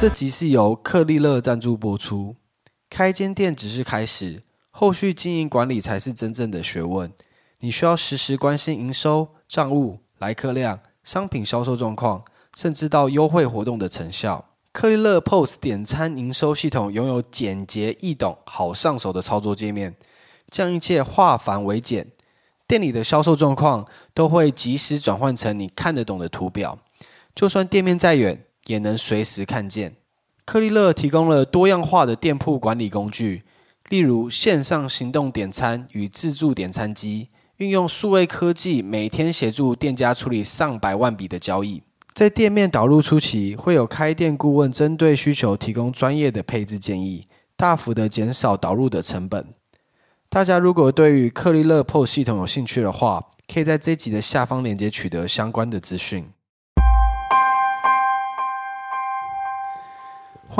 这集是由克利乐赞助播出。开间店只是开始，后续经营管理才是真正的学问。你需要时时关心营收、账务、来客量、商品销售状况，甚至到优惠活动的成效。克利乐 POS 点餐营收系统拥有简洁易懂、好上手的操作界面，将一切化繁为简。店里的销售状况都会及时转换成你看得懂的图表，就算店面再远，也能随时看见。克利勒提供了多样化的店铺管理工具，例如线上行动点餐与自助点餐机，运用数位科技，每天协助店家处理上百万笔的交易。在店面导入初期，会有开店顾问针对需求提供专业的配置建议，大幅的减少导入的成本。大家如果对于克利勒 POS 系统有兴趣的话，可以在这集的下方链接取得相关的资讯。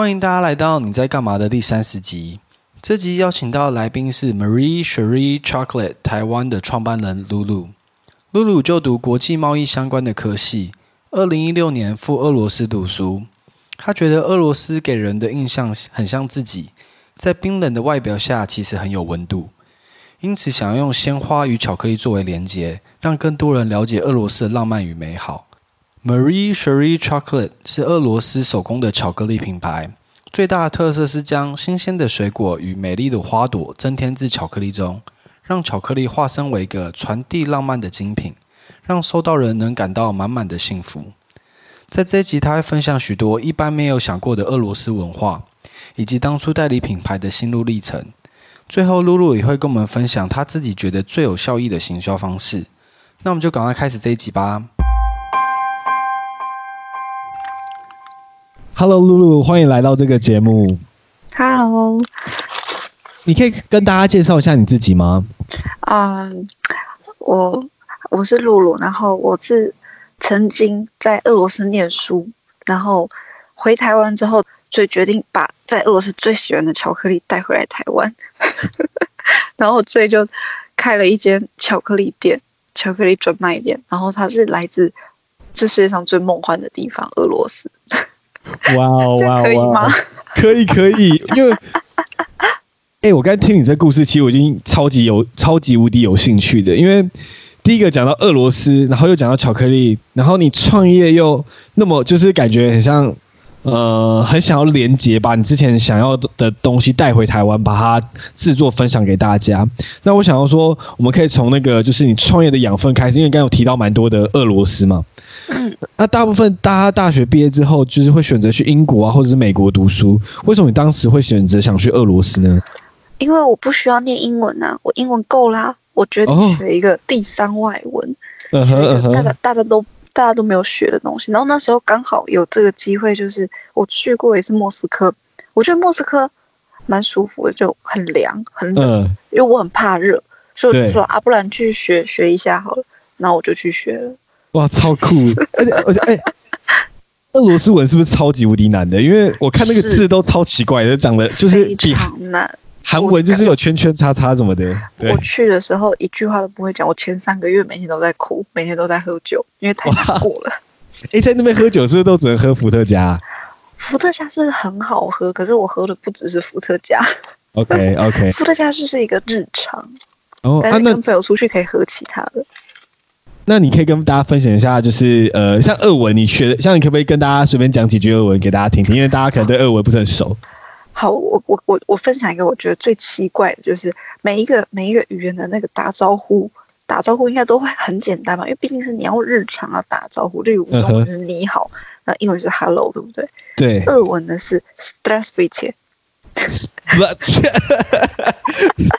欢迎大家来到你在干嘛的第三十集。这集邀请到的来宾是 Marie Cherie Chocolate 台湾的创办人露露。露露就读国际贸易相关的科系。二零一六年赴俄罗斯读书，他觉得俄罗斯给人的印象很像自己，在冰冷的外表下其实很有温度，因此想要用鲜花与巧克力作为连结，让更多人了解俄罗斯的浪漫与美好。Marie Cherie Chocolate 是俄罗斯手工的巧克力品牌，最大的特色是将新鲜的水果与美丽的花朵增添至巧克力中，让巧克力化身为一个传递浪漫的精品。让收到人能感到满满的幸福。在这一集，他会分享许多一般没有想过的俄罗斯文化，以及当初代理品牌的心路历程。最后，露露也会跟我们分享他自己觉得最有效益的行销方式。那我们就赶快开始这一集吧。Hello，露露，欢迎来到这个节目。Hello，你可以跟大家介绍一下你自己吗？啊，um, 我。我是露露，然后我是曾经在俄罗斯念书，然后回台湾之后，就决定把在俄罗斯最喜欢的巧克力带回来台湾，然后所以就开了一间巧克力店，巧克力专卖店，然后它是来自这世界上最梦幻的地方——俄罗斯。哇哦哇哦，可以？可以可以，因为，哎、欸，我刚才听你这故事，其实我已经超级有、超级无敌有兴趣的，因为。第一个讲到俄罗斯，然后又讲到巧克力，然后你创业又那么就是感觉很像，呃，很想要连接，把你之前想要的东西带回台湾，把它制作分享给大家。那我想要说，我们可以从那个就是你创业的养分开始，因为刚刚有提到蛮多的俄罗斯嘛。嗯。那大部分大家大学毕业之后，就是会选择去英国啊，或者是美国读书。为什么你当时会选择想去俄罗斯呢？因为我不需要念英文啊，我英文够啦。我决定学一个第三外文，大家大家都大家都没有学的东西。然后那时候刚好有这个机会，就是我去过一次莫斯科，我觉得莫斯科蛮舒服的，就很凉很冷，嗯、因为我很怕热，所以我就说啊，不然去学学一下好了。然后我就去学了。哇，超酷！而且而且哎，俄罗斯文是不是超级无敌难的？因为我看那个字都超奇怪的，长得就是非常难。韩文就是有圈圈叉叉什么的。我去的时候一句话都不会讲，我前三个月每天都在哭，每天都在喝酒，因为太难过了。哎，在那边喝酒是不是都只能喝伏特加？伏特加是很好喝，可是我喝的不只是伏特加。OK OK。伏特加就是一个日常。哦，但是跟朋友出去可以喝其他的。那你可以跟大家分享一下，就是呃，像俄文，你学的，像你可不可以跟大家随便讲几句俄文给大家听听？因为大家可能对俄文不是很熟。好，我我我我分享一个我觉得最奇怪的，就是每一个每一个语言的那个打招呼，打招呼应该都会很简单吧？因为毕竟是你要日常要打招呼，例如中文是你好，那、英文是 hello，对不对？对。日文的是 strasbite。哈哈哈哈哈！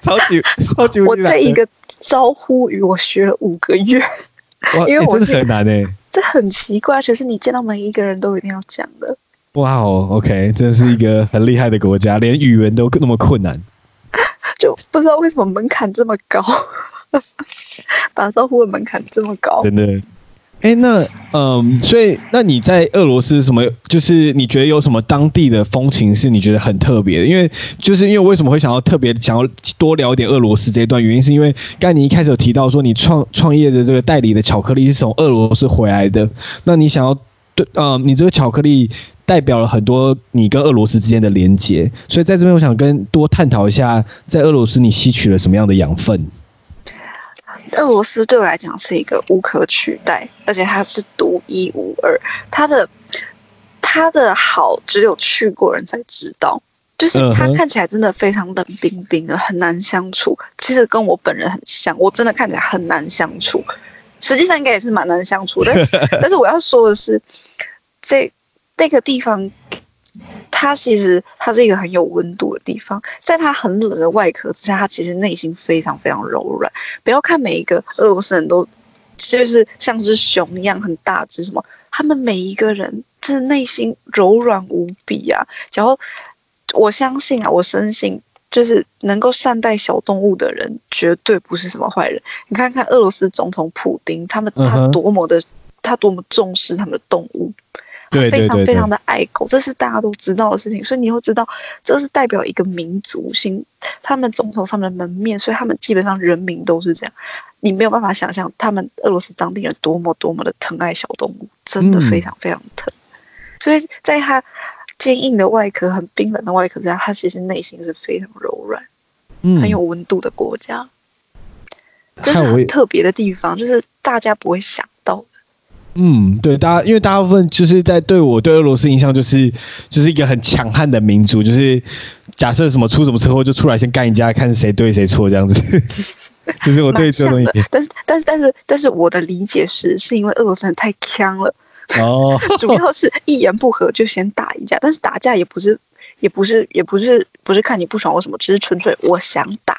超级超级！我这一个招呼语我学了五个月。哇因为我是、欸、很难诶，这很奇怪，其实你见到每一个人都一定要讲的。哇哦，OK，真是一个很厉害的国家，连语文都那么困难，就不知道为什么门槛这么高，打招呼的门槛这么高，真的。哎、欸，那嗯，所以那你在俄罗斯什么？就是你觉得有什么当地的风情是你觉得很特别的？因为就是因为为什么会想要特别想要多聊一点俄罗斯这一段原因，是因为刚才你一开始有提到说你创 创业的这个代理的巧克力是从俄罗斯回来的，那你想要对啊、嗯，你这个巧克力。代表了很多你跟俄罗斯之间的连接。所以在这边，我想跟多探讨一下，在俄罗斯你吸取了什么样的养分？俄罗斯对我来讲是一个无可取代，而且它是独一无二。它的它的好只有去过人才知道，就是它看起来真的非常冷冰冰的，很难相处。其实跟我本人很像，我真的看起来很难相处。实际上应该也是蛮难相处的，但是 但是我要说的是，这那个地方，它其实它是一个很有温度的地方，在它很冷的外壳之下，它其实内心非常非常柔软。不要看每一个俄罗斯人都就是像只熊一样很大只什么，他们每一个人真的内心柔软无比啊！然后我相信啊，我深信。就是能够善待小动物的人，绝对不是什么坏人。你看看俄罗斯总统普丁，他们他多么的，他多么重视他们的动物，他非常非常的爱狗，这是大家都知道的事情。所以你会知道，这是代表一个民族性，他们总统上面的门面，所以他们基本上人民都是这样。你没有办法想象，他们俄罗斯当地人多么多么的疼爱小动物，真的非常非常疼。所以在他。坚硬的外壳，很冰冷的外壳，之下它其实内心是非常柔软、嗯、很有温度的国家。这是很特别的地方，就是大家不会想。嗯，对，大家因为大部分就是在对我对俄罗斯印象就是就是一个很强悍的民族，就是假设什么出什么车祸就出来先干一架，看谁对谁错这样子。就是我对这个东西，但是但是但是但是我的理解是，是因为俄罗斯人太强了。哦，主要是一言不合就先打一架，但是打架也不是，也不是，也不是，不是看你不爽或什么，只是纯粹我想打。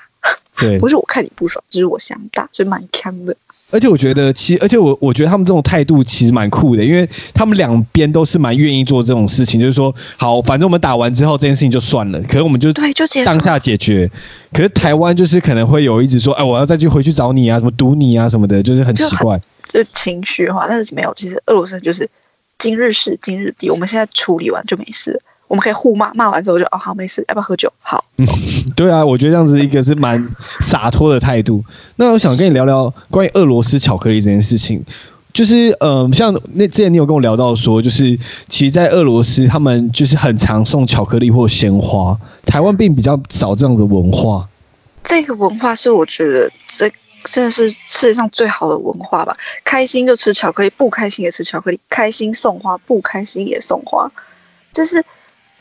对，不是我看你不爽，只是我想打，所以蛮强的。而且我觉得，其实，而且我我觉得他们这种态度其实蛮酷的，因为他们两边都是蛮愿意做这种事情，就是说，好，反正我们打完之后这件事情就算了，可是我们就对，就当下解决。可是台湾就是可能会有一直说，哎，我要再去回去找你啊，什么堵你啊什么的，就是很奇怪。就情绪化，但是没有。其实俄罗斯就是今日事今日毕，我们现在处理完就没事了。我们可以互骂，骂完之后就哦好没事，要不要喝酒？好。对啊，我觉得这样子一个是蛮洒脱的态度。那我想跟你聊聊关于俄罗斯巧克力这件事情，就是嗯、呃，像那之前你有跟我聊到说，就是其实，在俄罗斯他们就是很常送巧克力或鲜花，台湾并比较少这样的文化。这个文化是我觉得这。真的是世界上最好的文化吧！开心就吃巧克力，不开心也吃巧克力。开心送花，不开心也送花。就是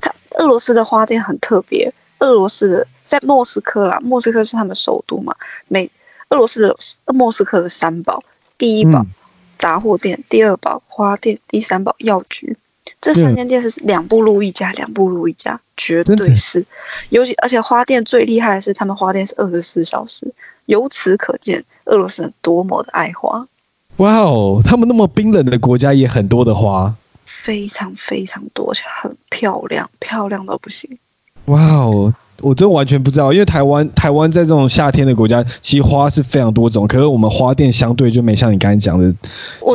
他俄罗斯的花店很特别。俄罗斯的在莫斯科啦，莫斯科是他们首都嘛。每俄罗斯的莫斯科的三宝：第一宝杂货店，第二宝花店，第三宝药局。这三间店是两步路一家，两步路一家，绝对是。尤其而且花店最厉害的是，他们花店是二十四小时。由此可见，俄罗斯人多么的爱花。哇哦，他们那么冰冷的国家也很多的花，非常非常多，而且很漂亮，漂亮到不行。哇哦，我真完全不知道，因为台湾台湾在这种夏天的国家，其实花是非常多种，可是我们花店相对就没像你刚才讲的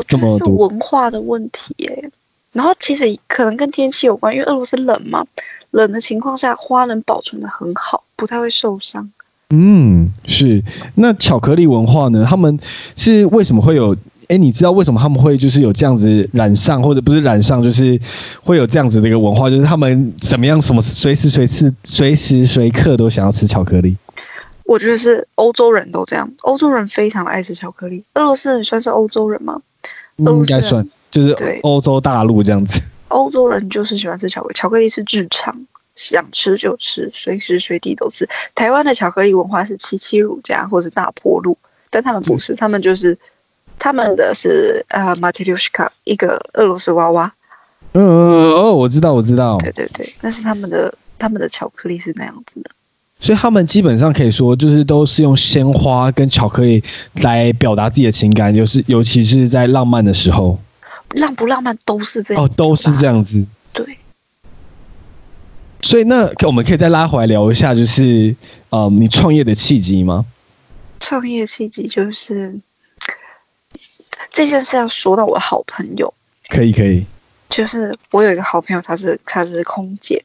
这么多。文化的问题耶。然后其实可能跟天气有关，因为俄罗斯冷嘛，冷的情况下花能保存的很好，不太会受伤。嗯，是。那巧克力文化呢？他们是为什么会有？哎，你知道为什么他们会就是有这样子染上，或者不是染上，就是会有这样子的一个文化？就是他们怎么样，什么随时随时随时随刻都想要吃巧克力？我觉得是欧洲人都这样，欧洲人非常爱吃巧克力。俄罗斯人算是欧洲人吗？应该算，就是欧洲大陆这样子。欧洲人就是喜欢吃巧克力，巧克力是日常。想吃就吃，随时随地都吃。台湾的巧克力文化是七七乳加或是大坡路，但他们不是，他们就是他们的是呃马特留什卡，一个俄罗斯娃娃。嗯嗯哦，我知道我知道。对对对，那是他们的他们的巧克力是那样子的。所以他们基本上可以说，就是都是用鲜花跟巧克力来表达自己的情感，就是尤其是在浪漫的时候。浪不浪漫都是这样。哦，都是这样子。对。所以那我们可以再拉回来聊一下，就是呃，你创业的契机吗？创业契机就是这件事要说到我好朋友。可以可以。就是我有一个好朋友，她是他是空姐，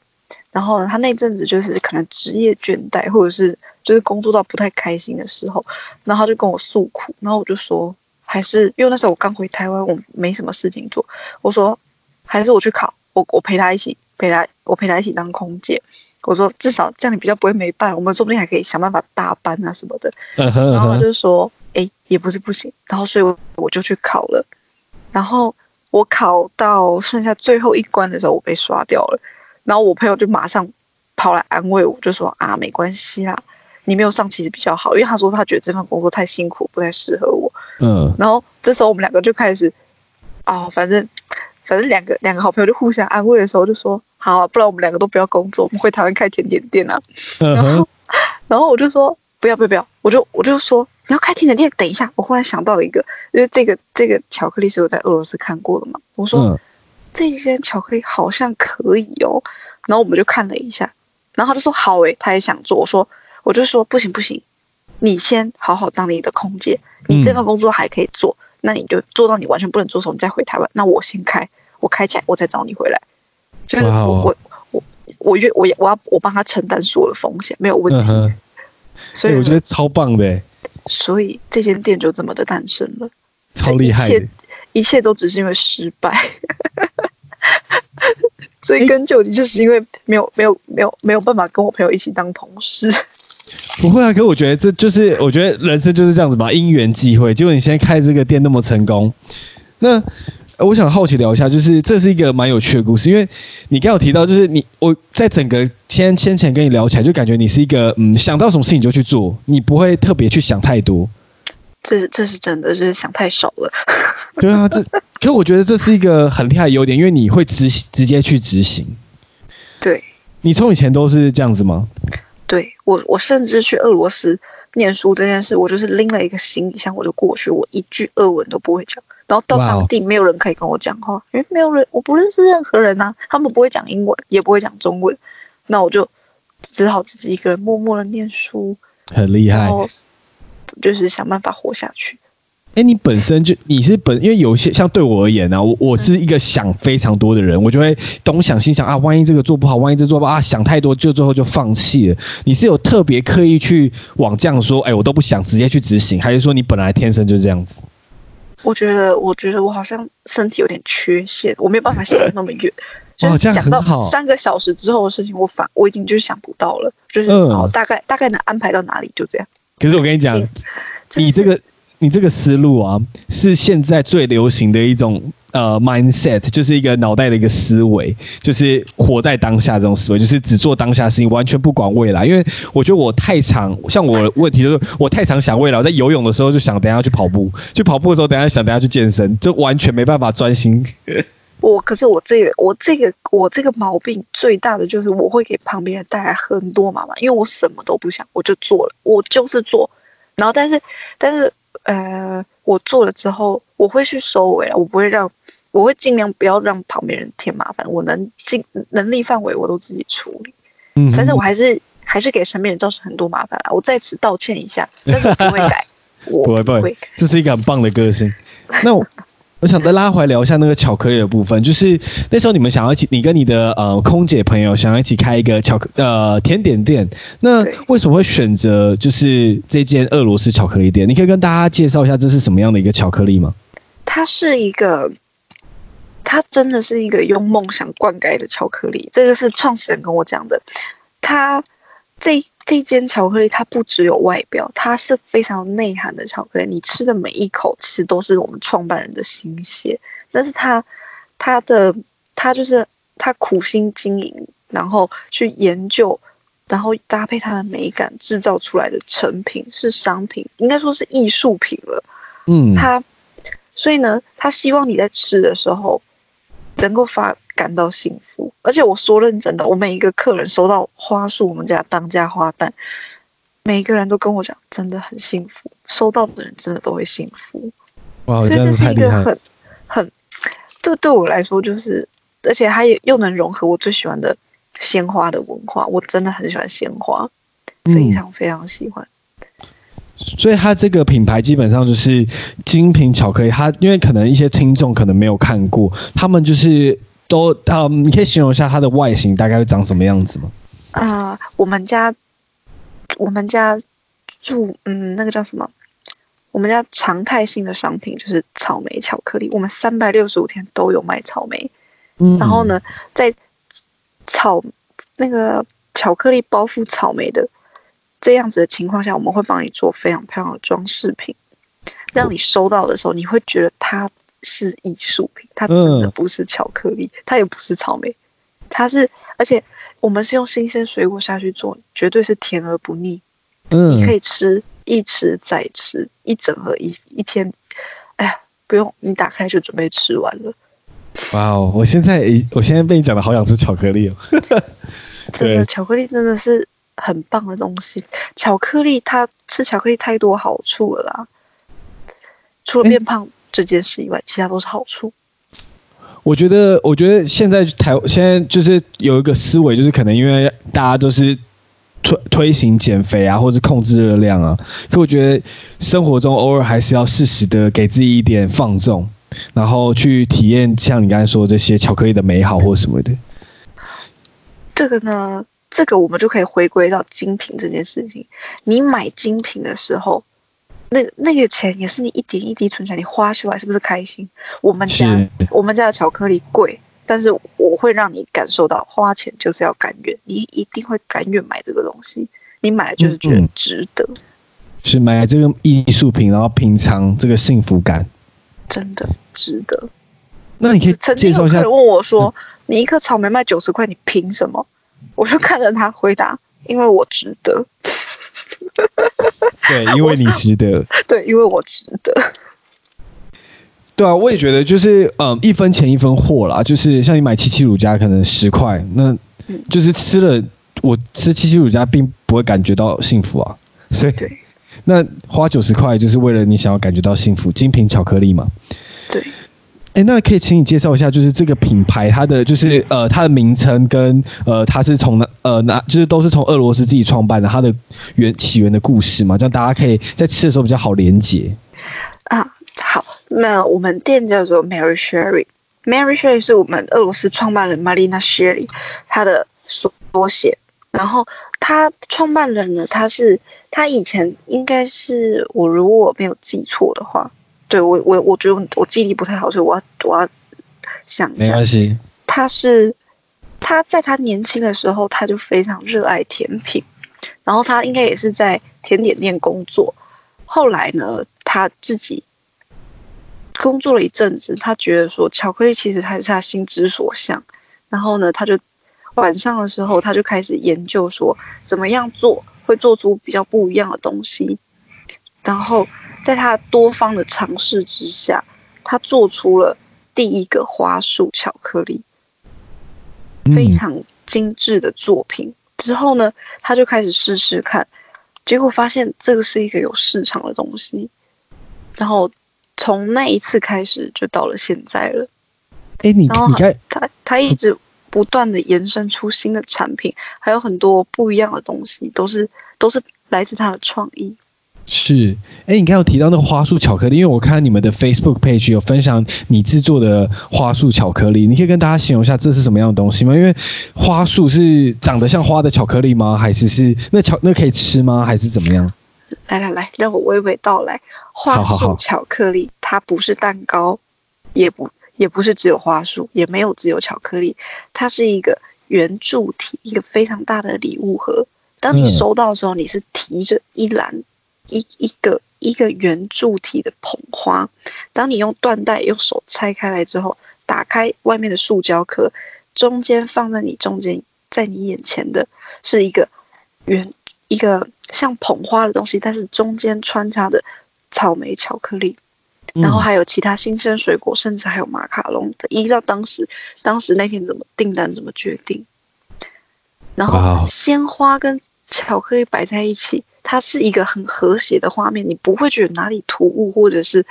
然后呢，他那阵子就是可能职业倦怠，或者是就是工作到不太开心的时候，然后她就跟我诉苦，然后我就说，还是因为那时候我刚回台湾，我没什么事情做，我说还是我去考。我我陪她一起陪她，我陪她一起当空姐。我说至少这样你比较不会没伴，我们说不定还可以想办法搭班啊什么的。然后他就说，哎，也不是不行。然后所以我我就去考了。然后我考到剩下最后一关的时候，我被刷掉了。然后我朋友就马上跑来安慰我，就说啊，没关系啦，你没有上其实比较好，因为他说他觉得这份工作太辛苦，不太适合我。嗯。然后这时候我们两个就开始，啊，反正反正两个两个好朋友就互相安慰的时候就说。好啊，不然我们两个都不要工作，我们回台湾开甜点店啊。然后，然后我就说不要不要不要，我就我就说你要开甜点店，等一下，我忽然想到一个，因为这个这个巧克力是我在俄罗斯看过的嘛。我说、嗯、这间巧克力好像可以哦，然后我们就看了一下，然后他就说好诶，他也想做。我说我就说不行不行，你先好好当你的空姐，你这份工作还可以做，嗯、那你就做到你完全不能做的时候，你再回台湾。那我先开，我开起来，我再找你回来。就是我我我我愿我我要我帮他承担所有的风险，没有问题。嗯、所以我觉得超棒的。所以这间店就这么的诞生了，超厉害的。一切一切都只是因为失败。追根究底，就是因为没有没有没有没有办法跟我朋友一起当同事。不会啊，可我觉得这就是我觉得人生就是这样子嘛，因缘际会。结果你现在开这个店那么成功，那。我想好奇聊一下，就是这是一个蛮有趣的故事，因为你刚有提到，就是你我在整个先先前跟你聊起来，就感觉你是一个嗯，想到什么事情就去做，你不会特别去想太多。这这是真的，就是想太少了。对啊，这可我觉得这是一个很厉害的优点，因为你会直直接去执行。对。你从以前都是这样子吗？对我，我甚至去俄罗斯念书这件事，我就是拎了一个行李箱我就过去，我一句俄文都不会讲。然后到当地没有人可以跟我讲话，因为没有人，我不认识任何人啊，他们不会讲英文，也不会讲中文，那我就只好自己一个人默默的念书，很厉害，然后就是想办法活下去。哎，你本身就你是本，因为有些像对我而言呢、啊，我我是一个想非常多的人，嗯、我就会东想西想啊，万一这个做不好，万一这做不好啊，想太多，就最后就放弃了。你是有特别刻意去往这样说，哎，我都不想直接去执行，还是说你本来天生就是这样子？我觉得，我觉得我好像身体有点缺陷，我没有办法想那么远。就是想到三个小时之后的事情，我反我已经就是想不到了，就是哦，大概大概能安排到哪里，就这样。可是我跟你讲，你这个。你这个思路啊，是现在最流行的一种呃 mindset，就是一个脑袋的一个思维，就是活在当下这种思维，就是只做当下事情，完全不管未来。因为我觉得我太常，像我问题就是我太常想未来，我在游泳的时候就想等下去跑步，去跑步的时候等下想等下去健身，就完全没办法专心。我可是我这个我这个我这个毛病最大的就是我会给旁边人带来很多麻烦，因为我什么都不想，我就做了，我就是做，然后但是但是。呃，我做了之后，我会去收尾了，我不会让，我会尽量不要让旁边人添麻烦，我能尽能力范围我都自己处理。嗯，但是我还是还是给身边人造成很多麻烦了，我在此道歉一下，但是不会改，我不会不会，这是一个很棒的个性。那我。想再拉回来聊一下那个巧克力的部分，就是那时候你们想要一起，你跟你的呃空姐朋友想要一起开一个巧克呃甜点店，那为什么会选择就是这间俄罗斯巧克力店？你可以跟大家介绍一下这是什么样的一个巧克力吗？它是一个，它真的是一个用梦想灌溉的巧克力，这个是创始人跟我讲的，它。这这间巧克力它不只有外表，它是非常有内涵的巧克力。你吃的每一口其实都是我们创办人的心血，但是他他的他就是他苦心经营，然后去研究，然后搭配它的美感制造出来的成品是商品，应该说是艺术品了。嗯，他所以呢，他希望你在吃的时候能够发。感到幸福，而且我说认真的，我每一个客人收到花束，我们家当家花旦，每一个人都跟我讲，真的很幸福，收到的人真的都会幸福。哇，这样子太厉害。所以这是一个很很，这对我来说就是，而且它也又能融合我最喜欢的鲜花的文化，我真的很喜欢鲜花，非常非常喜欢。嗯，所以它这个品牌基本上就是精品巧克力，它因为可能一些听众可能没有看过，他们就是。都嗯，你可以形容一下它的外形大概会长什么样子吗？啊、呃，我们家我们家住嗯，那个叫什么？我们家常态性的商品就是草莓巧克力，我们三百六十五天都有卖草莓，嗯，然后呢，在草那个巧克力包覆草莓的这样子的情况下，我们会帮你做非常漂亮的装饰品，让你收到的时候，你会觉得它是艺术品，它真的不是巧克力，它也不是草莓，它是，而且我们是用新鲜水果下去做，绝对是甜而不腻。嗯，你可以吃一吃再吃，一整盒一一天，哎呀，不用你打开就准备吃完了。哇哦，我现在我现在被你讲的好想吃巧克力哦。真的，巧克力真的是很棒的东西。巧克力它吃巧克力太多好处了啦，除了变胖这件事以外，其他都是好处。我觉得，我觉得现在台现在就是有一个思维，就是可能因为大家都是。推推行减肥啊，或者控制热量啊，可我觉得生活中偶尔还是要适时的给自己一点放纵，然后去体验像你刚才说的这些巧克力的美好或什么的。这个呢，这个我们就可以回归到精品这件事情。你买精品的时候，那那个钱也是你一点一滴存起来，你花出来是不是开心？我们家我们家的巧克力贵。但是我会让你感受到花钱就是要甘愿，你一定会甘愿买这个东西，你买了就是觉得值得，嗯嗯、是买这个艺术品，然后品尝这个幸福感，真的值得。那你可以介绍一下。曾经有人问我说：“嗯、你一颗草莓卖九十块，你凭什么？”我就看着他回答：“因为我值得。”对，因为你值得。对，因为我值得。对啊，我也觉得就是，嗯，一分钱一分货啦。就是像你买七七乳加可能十块，那就是吃了，我吃七七乳加并不会感觉到幸福啊。所以，那花九十块就是为了你想要感觉到幸福，精品巧克力嘛。对。哎，那可以请你介绍一下，就是这个品牌它的就是呃它的名称跟呃它是从哪呃哪就是都是从俄罗斯自己创办的，它的源起源的故事嘛，这样大家可以在吃的时候比较好连接。啊。好，那我们店叫做 Mary Sherry，Mary Sherry 是我们俄罗斯创办人 Marina Sherry 她的缩写。然后她创办人呢，她是她以前应该是我如果没有记错的话，对我我我觉得我记忆力不太好，所以我要我要想一下。没关系。他是他在他年轻的时候他就非常热爱甜品，然后他应该也是在甜点店工作。后来呢，他自己。工作了一阵子，他觉得说巧克力其实还是他心之所向。然后呢，他就晚上的时候，他就开始研究说怎么样做会做出比较不一样的东西。然后在他多方的尝试之下，他做出了第一个花束巧克力，非常精致的作品。之后呢，他就开始试试看，结果发现这个是一个有市场的东西。然后。从那一次开始，就到了现在了。哎、欸，你你看，他他一直不断的延伸出新的产品，还有很多不一样的东西，都是都是来自他的创意。是，哎、欸，你刚有提到那个花束巧克力，因为我看你们的 Facebook page 有分享你制作的花束巧克力，你可以跟大家形容一下这是什么样的东西吗？因为花束是长得像花的巧克力吗？还是是那巧那可以吃吗？还是怎么样？来来来，让我娓娓道来。花束巧克力，它不是蛋糕，也不也不是只有花束，也没有只有巧克力，它是一个圆柱体，一个非常大的礼物盒。当你收到的时候，你是提着一篮一一个一个圆柱体的捧花。当你用缎带用手拆开来之后，打开外面的塑胶壳，中间放在你中间，在你眼前的是一个圆一个像捧花的东西，但是中间穿插的。草莓巧克力，然后还有其他新鲜水果，嗯、甚至还有马卡龙的。依照当时，当时那天怎么订单怎么决定，然后鲜花跟巧克力摆在一起，它是一个很和谐的画面，你不会觉得哪里突兀，或者是，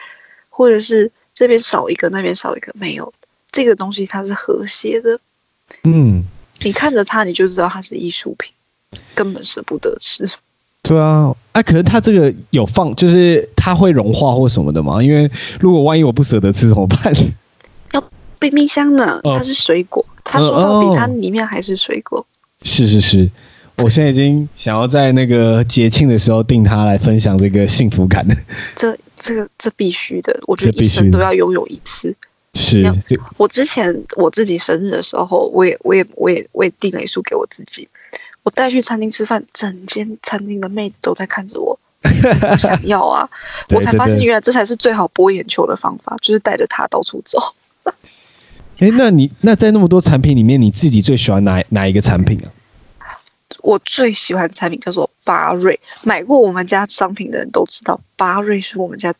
或者是这边少一个，那边少一个，没有，这个东西它是和谐的。嗯，你看着它，你就知道它是艺术品，根本舍不得吃。对啊，哎、啊，可是它这个有放，就是它会融化或什么的吗？因为如果万一我不舍得吃怎么办？要冰冰箱呢？它是水果，他、呃、说到底它里面还是水果。是是是，我现在已经想要在那个节庆的时候定它来分享这个幸福感了。这这个这必须的，我觉得一生都要拥有一次。是，我之前我自己生日的时候，我也我也我也我也订了一束给我自己。我带去餐厅吃饭，整间餐厅的妹子都在看着我，我想要啊！我才发现原来这才是最好博眼球的方法，就是带着它到处走。哎、欸，那你那在那么多产品里面，你自己最喜欢哪哪一个产品啊？我最喜欢的产品叫做巴瑞，买过我们家商品的人都知道，巴瑞是我们家，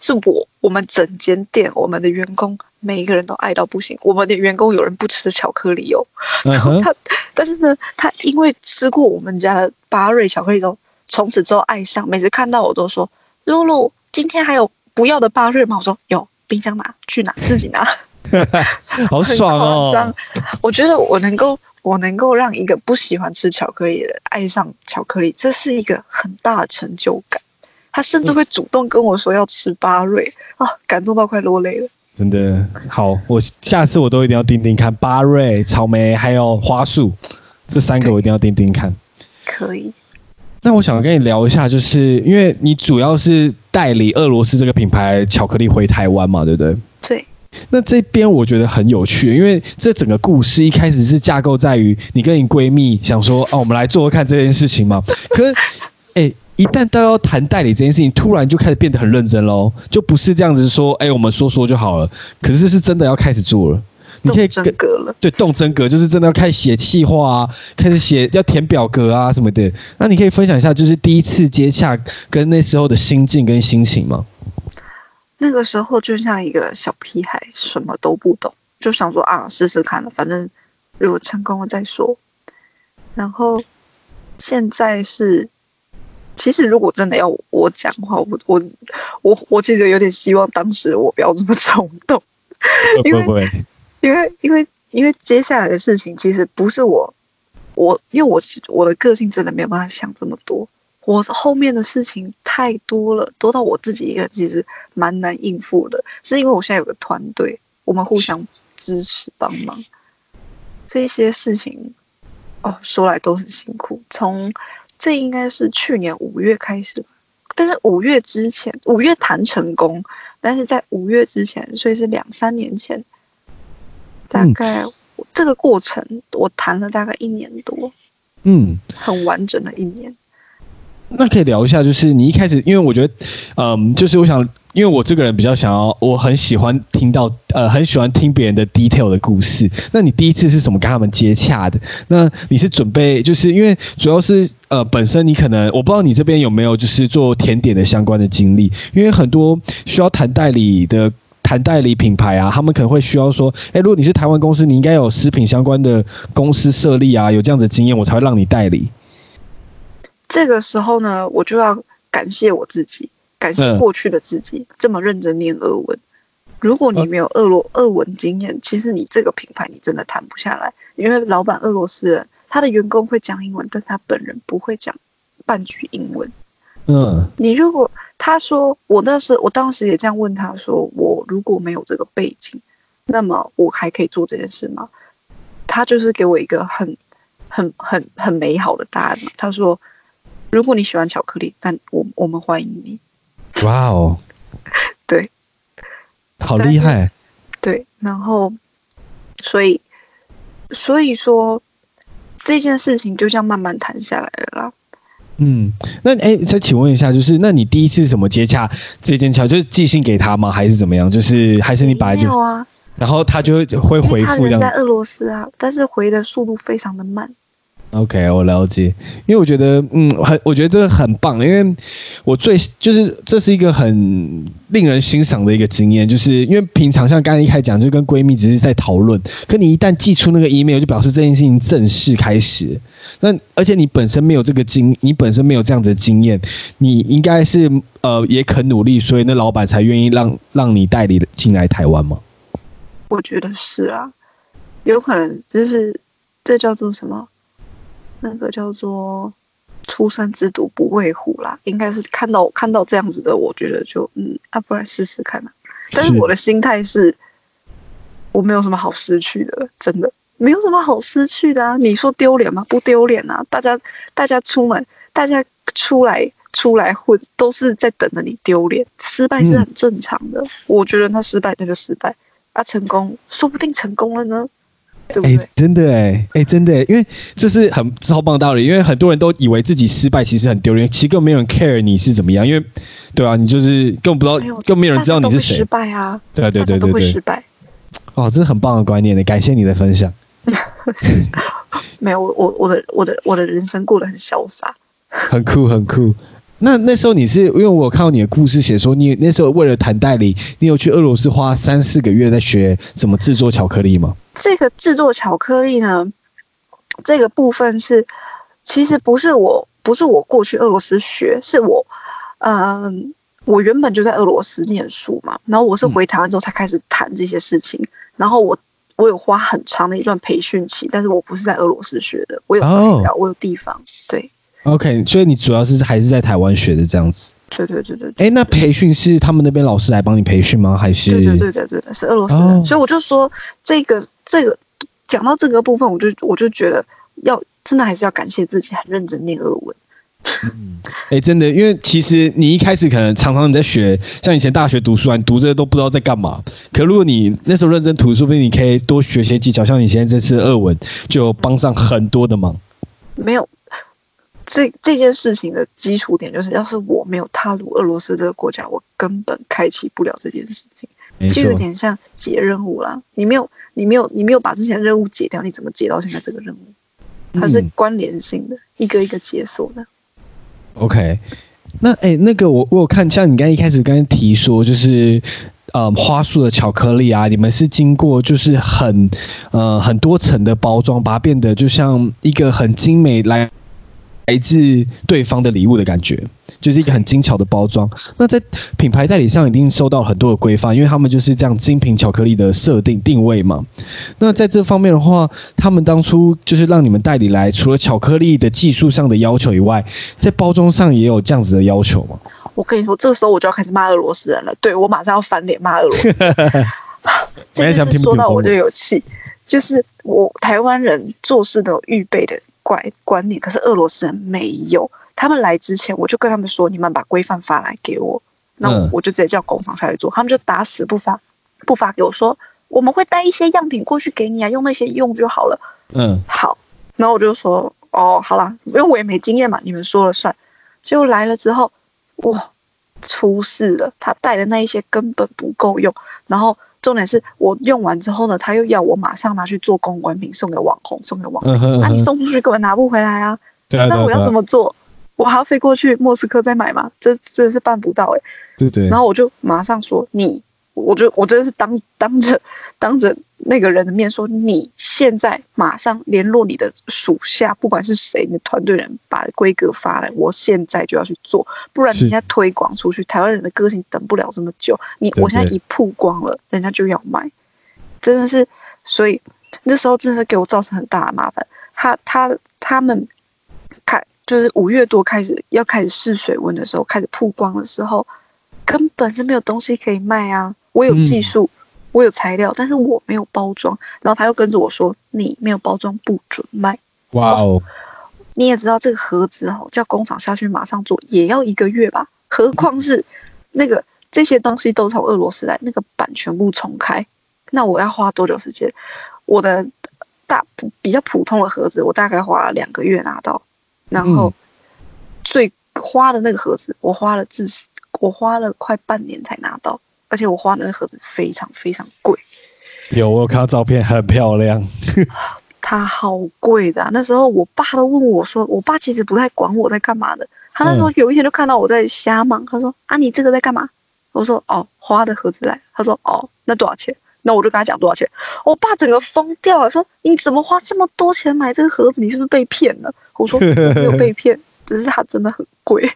是我我们整间店我们的员工每一个人都爱到不行。我们的员工有人不吃巧克力哦，然后 他，但是呢，他因为吃过我们家的巴瑞巧克力之后，从此之后爱上，每次看到我都说：“露露，今天还有不要的巴瑞吗？”我说：“有，冰箱拿去拿，自己拿。”好爽哦！我觉得我能够，我能够让一个不喜欢吃巧克力的人爱上巧克力，这是一个很大的成就感。他甚至会主动跟我说要吃巴瑞啊，感动到快落泪了。真的好，我下次我都一定要盯盯看巴瑞、草莓还有花束这三个，我一定要盯盯看。可以。那我想跟你聊一下，就是因为你主要是代理俄罗斯这个品牌巧克力回台湾嘛，对不对？对。那这边我觉得很有趣，因为这整个故事一开始是架构在于你跟你闺蜜想说，哦，我们来做做看这件事情嘛。可是，哎、欸，一旦到要谈代理这件事情，突然就开始变得很认真喽，就不是这样子说，哎、欸，我们说说就好了。可是是真的要开始做了，你可以动真格了，对，动真格就是真的要开始写企划啊，开始写要填表格啊什么的。那你可以分享一下，就是第一次接洽跟那时候的心境跟心情吗？那个时候就像一个小屁孩，什么都不懂，就想说啊，试试看了，反正如果成功了再说。然后现在是，其实如果真的要我讲话，我我我我其实有点希望当时我不要这么冲动，因为 因为因为因为接下来的事情其实不是我我，因为我是我的个性真的没有办法想这么多。我后面的事情太多了，多到我自己一个人其实蛮难应付的。是因为我现在有个团队，我们互相支持帮忙。这些事情，哦，说来都很辛苦。从这应该是去年五月开始，但是五月之前，五月谈成功，但是在五月之前，所以是两三年前，大概这个过程我谈了大概一年多，嗯，很完整的一年。那可以聊一下，就是你一开始，因为我觉得，嗯，就是我想，因为我这个人比较想要，我很喜欢听到，呃，很喜欢听别人的 detail 的故事。那你第一次是怎么跟他们接洽的？那你是准备，就是因为主要是，呃，本身你可能，我不知道你这边有没有就是做甜点的相关的经历，因为很多需要谈代理的，谈代理品牌啊，他们可能会需要说，哎，如果你是台湾公司，你应该有食品相关的公司设立啊，有这样子经验，我才会让你代理。这个时候呢，我就要感谢我自己，感谢过去的自己，嗯、这么认真念俄文。如果你没有俄罗俄文经验，其实你这个品牌你真的谈不下来，因为老板俄罗斯人，他的员工会讲英文，但他本人不会讲半句英文。嗯，你如果他说我那时我当时也这样问他说，我如果没有这个背景，那么我还可以做这件事吗？他就是给我一个很很很很美好的答案。他说。如果你喜欢巧克力，但我我们欢迎你。哇哦，对，好厉害。对，然后，所以，所以说这件事情就这样慢慢谈下来了啦。嗯，那哎，再请问一下，就是那你第一次怎么接洽这件巧，就是寄信给他吗？还是怎么样？就是还是你本来就啊，然后他就会会回复这样。他人在俄罗斯啊，但是回的速度非常的慢。OK，我了解，因为我觉得，嗯，很，我觉得这个很棒，因为我最就是这是一个很令人欣赏的一个经验，就是因为平常像刚才一开始讲，就跟闺蜜只是在讨论，可你一旦寄出那个 email，就表示这件事情正式开始。那而且你本身没有这个经，你本身没有这样子的经验，你应该是呃也肯努力，所以那老板才愿意让让你代理进来台湾吗？我觉得是啊，有可能就是这叫做什么？那个叫做“初生之犊不畏虎”啦，应该是看到看到这样子的，我觉得就嗯啊，不然试试看啊。但是我的心态是，我没有什么好失去的，真的没有什么好失去的啊。你说丢脸吗？不丢脸啊！大家大家出门，大家出来出来混，都是在等着你丢脸。失败是很正常的，嗯、我觉得那失败那就失败，啊，成功说不定成功了呢，对不对？欸、真的哎、欸，哎、欸，真的、欸，因为这是很超棒的道理，因为很多人都以为自己失败其实很丢脸，其实根本没有人 care 你是怎么样，因为对啊，你就是根本不知道，哎、更没有人知道你是谁。失败啊，对啊，对对对对，失败。哦，这是很棒的观念的，感谢你的分享。没有，我我的我的我的人生过得很潇洒，很酷很酷。那那时候你是因为我有看到你的故事写说，你那时候为了谈代理，你有去俄罗斯花三四个月在学怎么制作巧克力吗？这个制作巧克力呢，这个部分是其实不是我不是我过去俄罗斯学，是我嗯、呃，我原本就在俄罗斯念书嘛，然后我是回台湾之后才开始谈这些事情，嗯、然后我。我有花很长的一段培训期，但是我不是在俄罗斯学的，我有资料，oh. 我有地方，对。OK，所以你主要是还是在台湾学的这样子。对对对对。哎，那培训是他们那边老师来帮你培训吗？还是？对对对对对对，是俄罗斯的。Oh. 所以我就说这个这个讲到这个部分，我就我就觉得要真的还是要感谢自己，很认真念俄文。嗯，哎、欸，真的，因为其实你一开始可能常常你在学，像以前大学读书啊，你读这个都不知道在干嘛。可如果你那时候认真读，说不定你可以多学些技巧。像你现在这次俄文，就帮上很多的忙。没有，这这件事情的基础点就是，要是我没有踏入俄罗斯这个国家，我根本开启不了这件事情。就有点像解任务啦，你没有，你没有，你没有把之前任务解掉，你怎么解到现在这个任务？它是关联性的，嗯、一个一个解锁的。OK，那哎、欸，那个我我有看，像你刚一开始刚才提说，就是呃花束的巧克力啊，你们是经过就是很呃很多层的包装，把它变得就像一个很精美来。来自对方的礼物的感觉，就是一个很精巧的包装。那在品牌代理上一定受到很多的规范，因为他们就是这样精品巧克力的设定定位嘛。那在这方面的话，他们当初就是让你们代理来，除了巧克力的技术上的要求以外，在包装上也有这样子的要求吗？我跟你说，这个时候我就要开始骂俄罗斯人了。对，我马上要翻脸骂俄罗斯人。这件事说到我就有气，就是我台湾人做事都有预备的。怪观念，可是俄罗斯人没有。他们来之前，我就跟他们说：“你们把规范发来给我，那我，就直接叫工厂下来做。嗯”他们就打死不发，不发给我说：“我们会带一些样品过去给你啊，用那些用就好了。”嗯，好。然后我就说：“哦，好啦，因为我也没经验嘛，你们说了算。”结果来了之后，哇，出事了！他带的那一些根本不够用，然后。重点是我用完之后呢，他又要我马上拿去做公关品，送给网红，送给网红。啊、你送出去根本拿不回来啊！对啊，那我要怎么做？我还要飞过去莫斯科再买吗？这真的是办不到哎、欸。对对。然后我就马上说你。我就我真的是当当着当着那个人的面说，你现在马上联络你的属下，不管是谁，你的团队人把规格发来，我现在就要去做，不然你现在推广出去，台湾人的个性等不了这么久。你我现在一曝光了，人家就要卖，真的是，所以那时候真的是给我造成很大的麻烦。他他他们看就是五月多开始要开始试水温的时候，开始曝光的时候，根本是没有东西可以卖啊。我有技术，我有材料，但是我没有包装。然后他又跟着我说：“你没有包装不准卖。”哇哦！你也知道这个盒子哦，叫工厂下去马上做也要一个月吧？何况是那个这些东西都从俄罗斯来，那个板全部重开，那我要花多久时间？我的大比较普通的盒子，我大概花了两个月拿到，然后最花的那个盒子，我花了至少我花了快半年才拿到。而且我花那个盒子非常非常贵，有我有看到照片，很漂亮。它好贵的啊，那时候我爸都问我说，我爸其实不太管我在干嘛的。他那时候有一天就看到我在瞎忙，他说：“啊，你这个在干嘛？”我说：“哦，花的盒子来。”他说：“哦，那多少钱？”那我就跟他讲多少钱。我爸整个疯掉了，说：“你怎么花这么多钱买这个盒子？你是不是被骗了？”我说：“我没有被骗，只是它真的很贵。”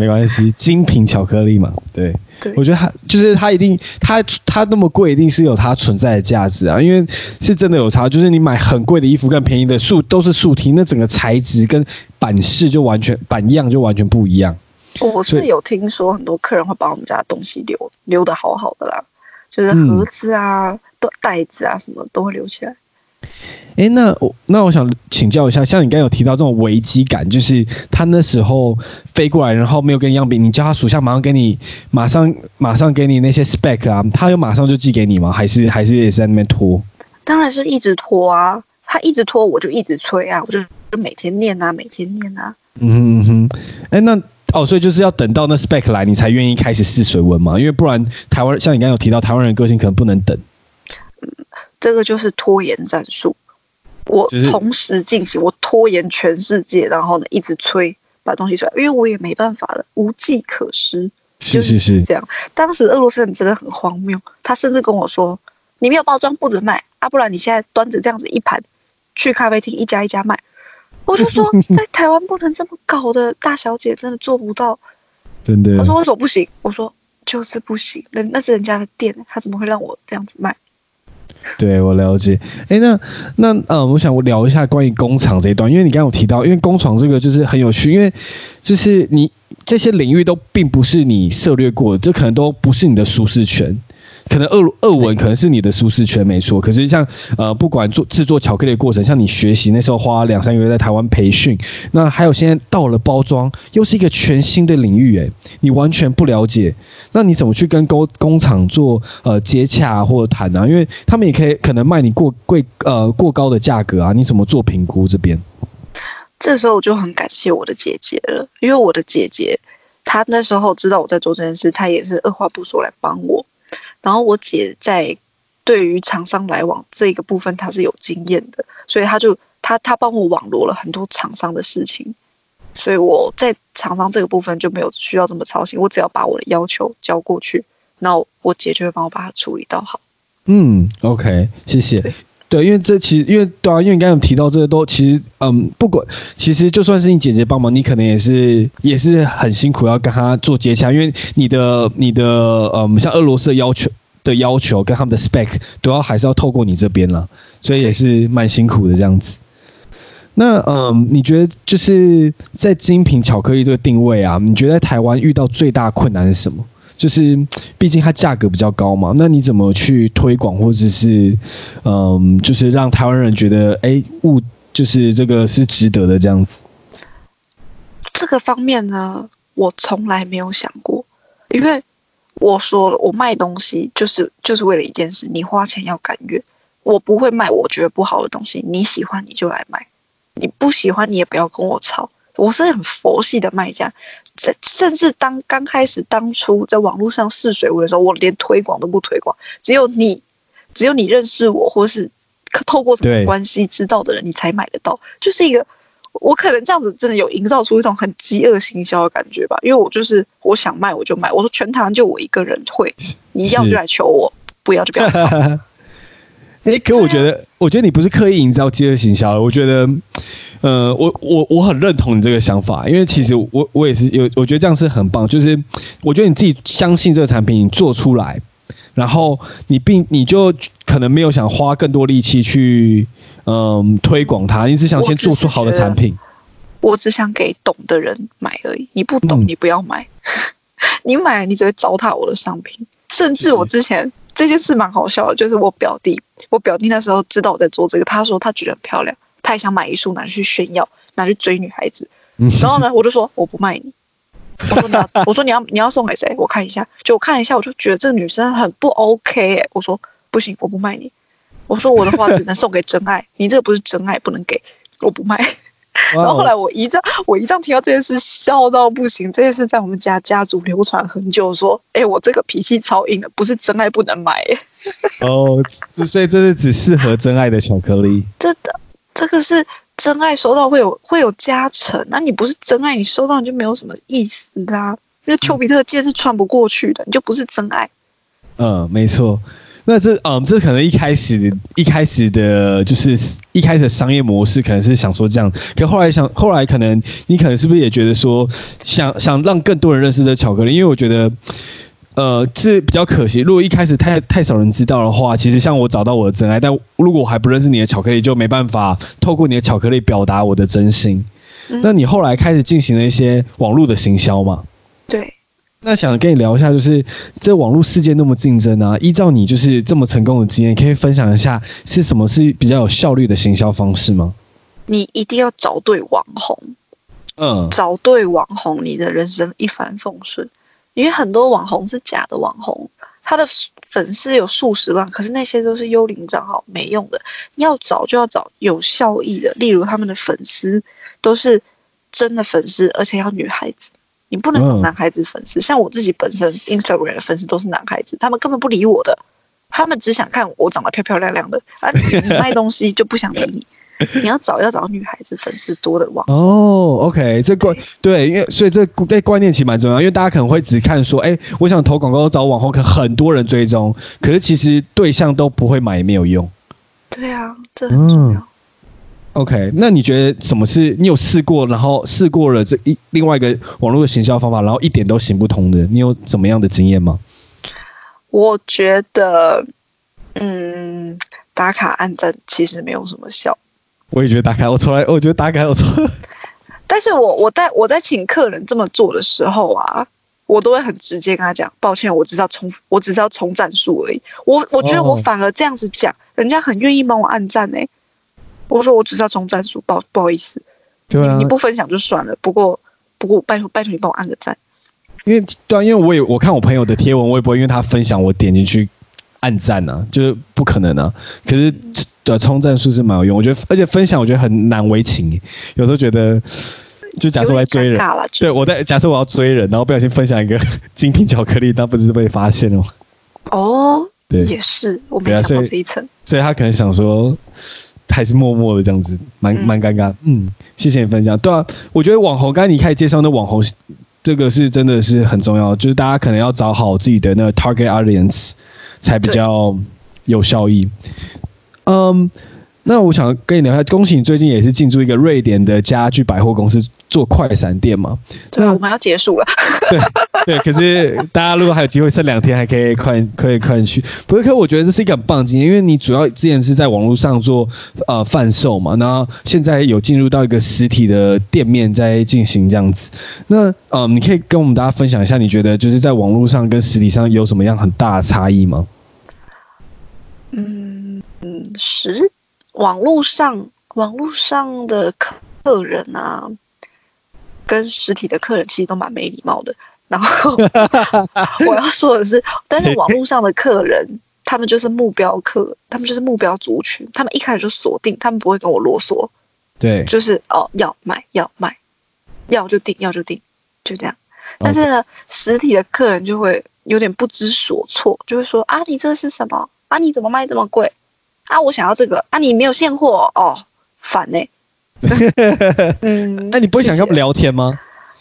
没关系，精品巧克力嘛，对，对我觉得它就是它一定，它它那么贵，一定是有它存在的价值啊，因为是真的有差，就是你买很贵的衣服跟便宜的素都是素体，那整个材质跟版式就完全版样就完全不一样。我是有听说很多客人会把我们家的东西留留的好好的啦，就是盒子啊、袋、嗯、子啊什么都会留起来。哎、欸，那我那我想请教一下，像你刚刚有提到这种危机感，就是他那时候飞过来，然后没有跟样品，你叫他属下马上给你，马上马上给你那些 spec 啊，他又马上就寄给你吗？还是还是也是在那边拖？当然是一直拖啊，他一直拖，我就一直催啊，我就就每天念啊，每天念啊。嗯哼嗯哼，哎、欸，那哦，所以就是要等到那 spec 来，你才愿意开始试水温嘛？因为不然台湾像你刚刚有提到，台湾人个性可能不能等。嗯，这个就是拖延战术。我同时进行，我拖延全世界，然后呢，一直催把东西出来，因为我也没办法了，无计可施。是是是，这样。当时俄罗斯人真的很荒谬，他甚至跟我说：“你没有包装不准卖啊，不然你现在端着这样子一盘去咖啡厅一家一家卖。”我就说，在台湾不能这么搞的，大小姐真的做不到。真的。他说：“为什么不行？”我说：“就是不行，人那是人家的店，他怎么会让我这样子卖？” 对，我了解。哎，那那呃，我想我聊一下关于工厂这一段，因为你刚刚有提到，因为工厂这个就是很有趣，因为就是你这些领域都并不是你涉略过的，这可能都不是你的舒适圈。可能俄俄文可能是你的舒适圈没错，可是像呃不管做制作巧克力的过程，像你学习那时候花两三个月在台湾培训，那还有现在到了包装，又是一个全新的领域，诶，你完全不了解，那你怎么去跟工工厂做呃接洽或者谈啊？因为他们也可以可能卖你过贵呃过高的价格啊，你怎么做评估这边？这时候我就很感谢我的姐姐了，因为我的姐姐她那时候知道我在做这件事，她也是二话不说来帮我。然后我姐在对于厂商来往这个部分，她是有经验的，所以她就她她帮我网罗了很多厂商的事情，所以我在厂商这个部分就没有需要这么操心，我只要把我的要求交过去，那我姐就会帮我把它处理到好。嗯，OK，谢谢。对，因为这其实因为对啊，因为你刚刚提到这个都其实嗯，不管其实就算是你姐姐帮忙，你可能也是也是很辛苦要跟她做接洽，因为你的你的嗯，像俄罗斯的要求。的要求跟他们的 spec 都要还是要透过你这边了，所以也是蛮辛苦的这样子。那嗯，你觉得就是在精品巧克力这个定位啊，你觉得台湾遇到最大困难是什么？就是毕竟它价格比较高嘛，那你怎么去推广或者是嗯，就是让台湾人觉得哎物就是这个是值得的这样子？这个方面呢，我从来没有想过，因为。我说了，我卖东西就是就是为了一件事，你花钱要甘愿。我不会卖我觉得不好的东西，你喜欢你就来买，你不喜欢你也不要跟我吵。我是很佛系的卖家，甚甚至当刚开始当初在网络上试水温的时候，我连推广都不推广，只有你，只有你认识我，或是透过什么关系知道的人，你才买得到，就是一个。我可能这样子真的有营造出一种很饥饿行销的感觉吧，因为我就是我想卖我就卖，我说全台湾就我一个人会，你要就来求我，不要就不要吵。哎、欸，可我觉得，啊、我觉得你不是刻意营造饥饿行销，我觉得，呃，我我我很认同你这个想法，因为其实我我也是有，我觉得这样是很棒，就是我觉得你自己相信这个产品，你做出来，然后你并你就可能没有想花更多力气去。嗯，推广它，你只想先做出好的产品。我只想给懂的人买而已，你不懂，你不要买。嗯、你买了，你只会糟蹋我的商品。甚至我之前这件事蛮好笑的，就是我表弟，我表弟那时候知道我在做这个，他说他觉得很漂亮，他也想买一束拿去炫耀，拿去追女孩子。然后呢，我就说我不卖你。我说你要，我说你要，你要送给谁？我看一下，就我看了一下，我就觉得这个女生很不 OK、欸。我说不行，我不卖你。我说我的话只能送给真爱，你这个不是真爱，不能给，我不卖。然后后来我姨丈，我姨丈听到这件事笑到不行。这件事在我们家家族流传很久，说，哎，我这个脾气超硬的，不是真爱不能买。哦，所以这是只适合真爱的巧克力。真的，这个是真爱收到会有会有加成，那你不是真爱，你收到你就没有什么意思啦。因为丘比特箭是穿不过去的，你就不是真爱。嗯，没错。那这嗯，这可能一开始一开始的，就是一开始的商业模式可能是想说这样，可后来想，后来可能你可能是不是也觉得说，想想让更多人认识这巧克力？因为我觉得，呃，这比较可惜。如果一开始太太少人知道的话，其实像我找到我的真爱，但如果我还不认识你的巧克力，就没办法透过你的巧克力表达我的真心。嗯、那你后来开始进行了一些网络的行销吗？对，那想跟你聊一下，就是这网络世界那么竞争啊，依照你就是这么成功的经验，可以分享一下是什么是比较有效率的行销方式吗？你一定要找对网红，嗯，找对网红，你的人生一帆风顺。因为很多网红是假的网红，他的粉丝有数十万，可是那些都是幽灵账号，没用的。你要找就要找有效益的，例如他们的粉丝都是真的粉丝，而且要女孩子。你不能找男孩子粉丝，嗯、像我自己本身 Instagram 的粉丝都是男孩子，他们根本不理我的，他们只想看我长得漂漂亮亮的，啊，你卖东西就不想理你。你要找要找女孩子粉丝多的网哦，OK，这观对，因为所以这这观念其实蛮重要，因为大家可能会只看说，哎，我想投广告找网红，可很多人追踪，可是其实对象都不会买，也没有用。对啊，这很重要。嗯 OK，那你觉得什么是你有试过，然后试过了这一另外一个网络的行销方法，然后一点都行不通的，你有怎么样的经验吗？我觉得，嗯，打卡按赞其实没有什么效。我也觉得打卡，我从来我觉得打卡有错。但是我我在我在请客人这么做的时候啊，我都会很直接跟他讲，抱歉，我只知道冲，我只知道冲赞数而已。我我觉得我反而这样子讲，哦、人家很愿意帮我按赞呢、欸。我说我只是要冲战术，不不好意思，对啊，你，你不分享就算了。不过不过拜托拜托你帮我按个赞，因为对啊，因为我也我看我朋友的贴文，我也不会因为他分享我点进去按赞啊，就是不可能啊。可是的冲战术是蛮有用，我觉得而且分享我觉得很难为情，有时候觉得就假设我在追人，对我在假设我要追人，然后不小心分享一个 精品巧克力，那不是被发现了吗？哦，对，也是我没想到这一层，所以他可能想说。还是默默的这样子，蛮蛮尴尬。嗯，谢谢你分享。对啊，我觉得网红，刚才你开始介绍的网红，这个是真的是很重要。就是大家可能要找好自己的那个 target audience，才比较有效益。嗯。那我想跟你聊一下，恭喜你最近也是进驻一个瑞典的家具百货公司做快闪店嘛？对，那我们要结束了。对对，可是大家如果还有机会，剩两天还可以快可以快去。不是，可我觉得这是一个很棒的经验，因为你主要之前是在网络上做呃贩售嘛，然后现在有进入到一个实体的店面在进行这样子。那呃，你可以跟我们大家分享一下，你觉得就是在网络上跟实体上有什么样很大的差异吗？嗯嗯，实。网络上，网络上的客人啊，跟实体的客人其实都蛮没礼貌的。然后 我要说的是，但是网络上的客人，他们就是目标客，他们就是目标族群，他们一开始就锁定，他们不会跟我啰嗦。对，就是哦，要买要买，要就定要就定，就这样。但是呢，实体的客人就会有点不知所措，就会说啊，你这是什么？啊，你怎么卖这么贵？啊，我想要这个啊，你没有现货哦，烦呢、欸。嗯，那你不会想跟他们聊天吗？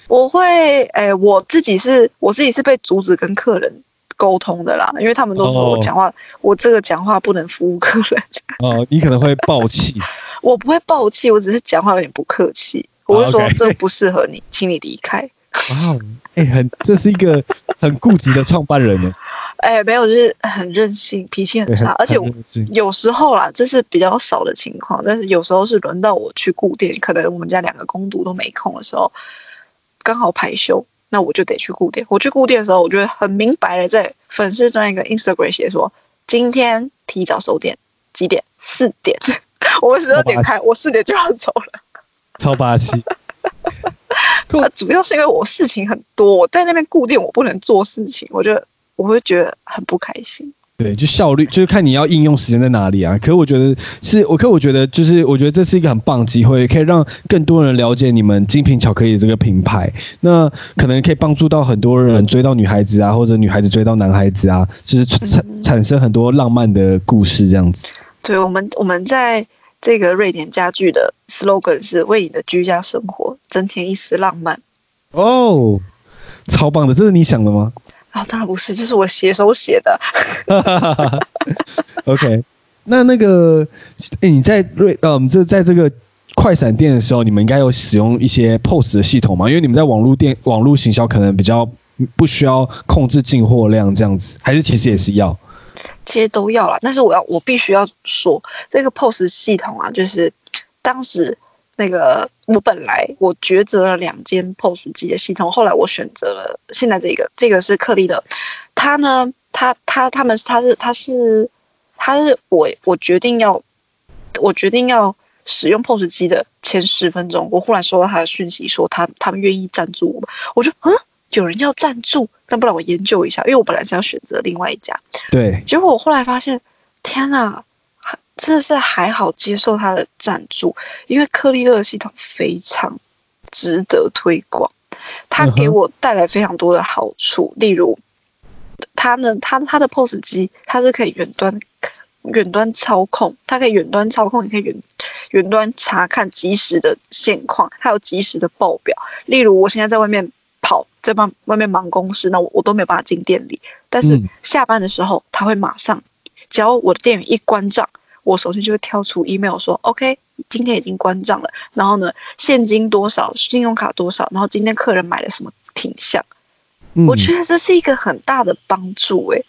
我会，哎、欸，我自己是，我自己是被阻止跟客人沟通的啦，因为他们都说我讲话，哦、我这个讲话不能服务客人。哦，你可能会爆气。我不会爆气，我只是讲话有点不客气。我会说、这不适合你，请你离开。哇，哎、欸，很，这是一个很固执的创办人呢。哎、欸，没有，就是很任性，脾气很差，而且我有时候啦，这是比较少的情况，但是有时候是轮到我去顾店，可能我们家两个工读都没空的时候，刚好排休，那我就得去顾店。我去顾店的时候，我觉得很明白的在粉丝专页跟 Instagram 写说，今天提早收店，几点？四点。我们十二点开，我四点就要走了。超霸气。主要是因为我事情很多，我在那边固定，我不能做事情，我觉得。我会觉得很不开心。对，就效率，就是看你要应用时间在哪里啊。可是我觉得是，我可我觉得就是，我觉得这是一个很棒的机会，可以让更多人了解你们精品巧克力这个品牌。那可能可以帮助到很多人追到女孩子啊，或者女孩子追到男孩子啊，就是产产生很多浪漫的故事这样子。对，我们我们在这个瑞典家具的 slogan 是为你的居家生活增添一丝浪漫。哦，超棒的，这是你想的吗？啊、哦，当然不是，这是我写手写的。OK，那那个，哎、欸，你在瑞，嗯，这在这个快闪店的时候，你们应该有使用一些 POS 的系统吗？因为你们在网络店、网络行销可能比较不需要控制进货量这样子，还是其实也是要？其实都要啦，但是我要，我必须要说，这个 POS 系统啊，就是当时那个我本来我抉择了两间 POS 机的系统，后来我选择了现在这个，这个是克利的。他呢，他他他们他是他是他是我我决定要我决定要使用 POS 机的前十分钟，我忽然收到他的讯息说他他们愿意赞助我，我就嗯，有人要赞助，那不然我研究一下，因为我本来是要选择另外一家，对，结果我后来发现，天哪！真的是还好接受他的赞助，因为克丽乐系统非常值得推广，它给我带来非常多的好处。例如，它呢，它它的 POS 机它是可以远端远端操控，它可以远端操控，你可以远远端查看即时的现况，还有即时的报表。例如，我现在在外面跑，在外外面忙公司，那我我都没有办法进店里，但是下班的时候，他会马上，只要我的店员一关账。我首先就会跳出 email 说，OK，今天已经关账了。然后呢，现金多少，信用卡多少，然后今天客人买了什么品项，嗯、我觉得这是一个很大的帮助诶。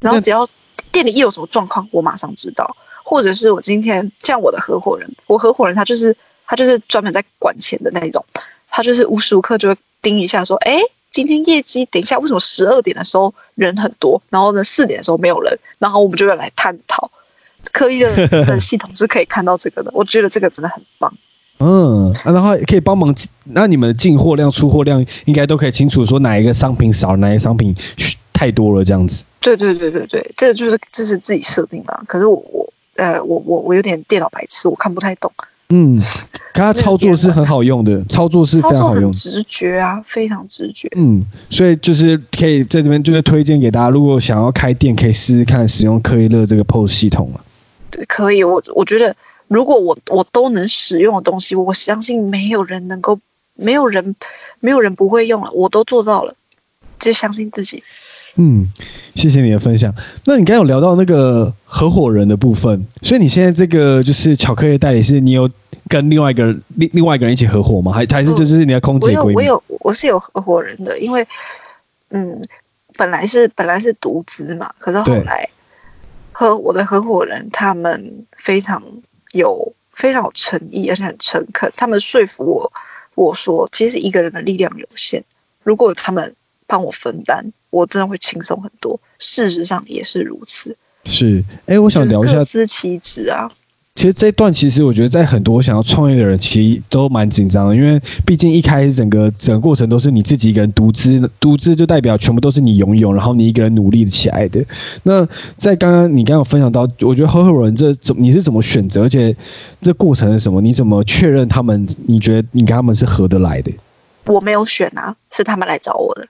然后只要店里一有什么状况，我马上知道。或者是我今天像我的合伙人，我合伙人他就是他就是专门在管钱的那种，他就是无时无刻就会盯一下说，哎，今天业绩，等一下为什么十二点的时候人很多，然后呢四点的时候没有人，然后我们就要来探讨。可以的的系统是可以看到这个的，我觉得这个真的很棒。嗯，啊、然后可以帮忙，那你们的进货量、出货量应该都可以清楚说哪一个商品少，哪一个商品太多了这样子。对对对对对，这个就是这是自己设定的。可是我我呃我我我有点电脑白痴，我看不太懂。嗯，可它操作是很好用的，操作是非常好用，直觉啊，非常直觉。嗯，所以就是可以在这边就是推荐给大家，如果想要开店，可以试试看使用科伊乐这个 POS 系统啊。可以，我我觉得，如果我我都能使用的东西，我相信没有人能够，没有人，没有人不会用了，我都做到了，就相信自己。嗯，谢谢你的分享。那你刚刚有聊到那个合伙人的部分，所以你现在这个就是巧克力代理是你有跟另外一个人另另外一个人一起合伙吗？还还是就是你的空姐闺蜜？我有，我有，我是有合伙人的，因为嗯，本来是本来是独资嘛，可是后来。和我的合伙人，他们非常有非常有诚意，而且很诚恳。他们说服我，我说其实一个人的力量有限，如果他们帮我分担，我真的会轻松很多。事实上也是如此。是，哎，我想聊一下。各司其职啊。其实这一段，其实我觉得在很多想要创业的人，其实都蛮紧张的，因为毕竟一开始整个整个过程都是你自己一个人独资，独资就代表全部都是你拥有，然后你一个人努力起来的。那在刚刚你刚刚有分享到，我觉得合伙人这怎你是怎么选择，而且这过程是什么？你怎么确认他们？你觉得你跟他们是合得来的？我没有选啊，是他们来找我的。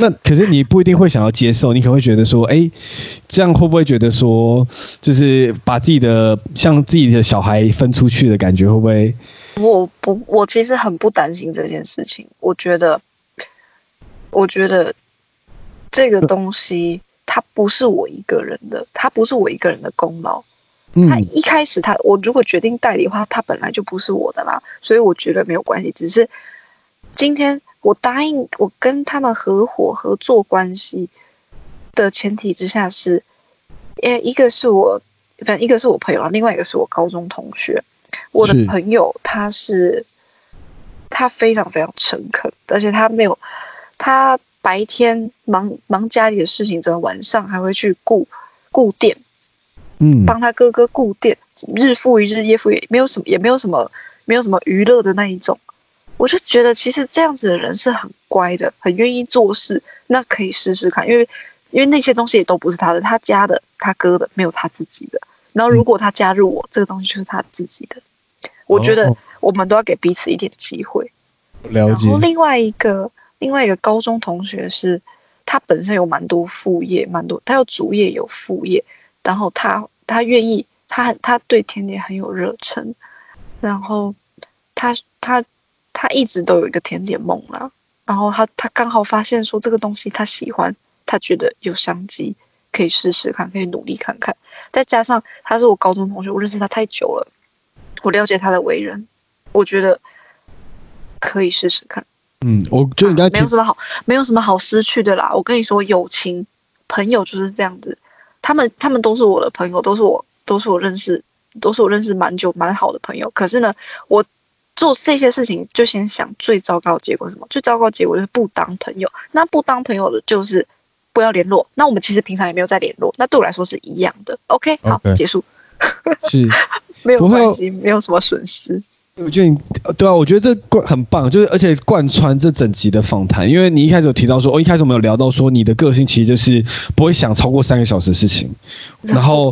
那可是你不一定会想要接受，你可能会觉得说，哎，这样会不会觉得说，就是把自己的像自己的小孩分出去的感觉，会不会？我不，我其实很不担心这件事情。我觉得，我觉得这个东西它不是我一个人的，它不是我一个人的功劳。他一开始他我如果决定代理的话，他本来就不是我的啦，所以我觉得没有关系。只是今天。我答应我跟他们合伙合作关系的前提之下是，诶，一个是我，反正一个是我朋友啊，另外一个是我高中同学。我的朋友他是，他非常非常诚恳，而且他没有，他白天忙忙家里的事情，之后晚上还会去顾顾店，嗯，帮他哥哥顾店，日复一日，夜复夜，没有什么，也没有什么，没有什么娱乐的那一种。我就觉得，其实这样子的人是很乖的，很愿意做事。那可以试试看，因为因为那些东西也都不是他的，他家的，他哥的，没有他自己的。然后如果他加入我，这个东西就是他自己的。我觉得我们都要给彼此一点机会。了解。然后另外一个另外一个高中同学是，他本身有蛮多副业，蛮多，他有主业有副业，然后他他愿意，他他对甜点很有热忱，然后他他。他一直都有一个甜点梦啦，然后他他刚好发现说这个东西他喜欢，他觉得有商机，可以试试看，可以努力看看。再加上他是我高中同学，我认识他太久了，我了解他的为人，我觉得可以试试看。嗯，我觉得应该、啊、没有什么好，没有什么好失去的啦。我跟你说，友情朋友就是这样子，他们他们都是我的朋友，都是我都是我认识都是我认识蛮久蛮好的朋友。可是呢，我做这些事情就先想最糟糕的结果是什么？最糟糕的结果就是不当朋友。那不当朋友的就是不要联络。那我们其实平常也没有在联络，那对我来说是一样的。OK，好.结束。是，没有关系，没有什么损失。我觉得你对啊，我觉得这贯很棒，就是而且贯穿这整集的访谈，因为你一开始有提到说，哦，一开始我们有聊到说，你的个性其实就是不会想超过三个小时的事情，然后，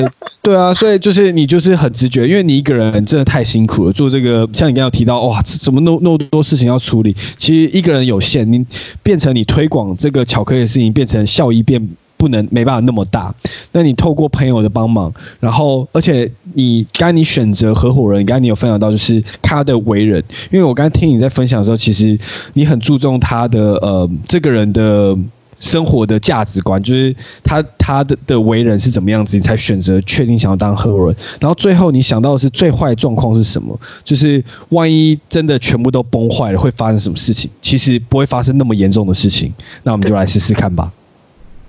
对对啊，所以就是你就是很直觉，因为你一个人真的太辛苦了，做这个像你刚刚提到，哇，怎么那那么多事情要处理，其实一个人有限，你变成你推广这个巧克力的事情，变成效益变。不能没办法那么大，那你透过朋友的帮忙，然后而且你刚你选择合伙人，刚你有分享到就是他的为人，因为我刚听你在分享的时候，其实你很注重他的呃这个人的生活的价值观，就是他他的的为人是怎么样子，你才选择确定想要当合伙人，然后最后你想到的是最坏的状况是什么？就是万一真的全部都崩坏了，会发生什么事情？其实不会发生那么严重的事情，那我们就来试试看吧。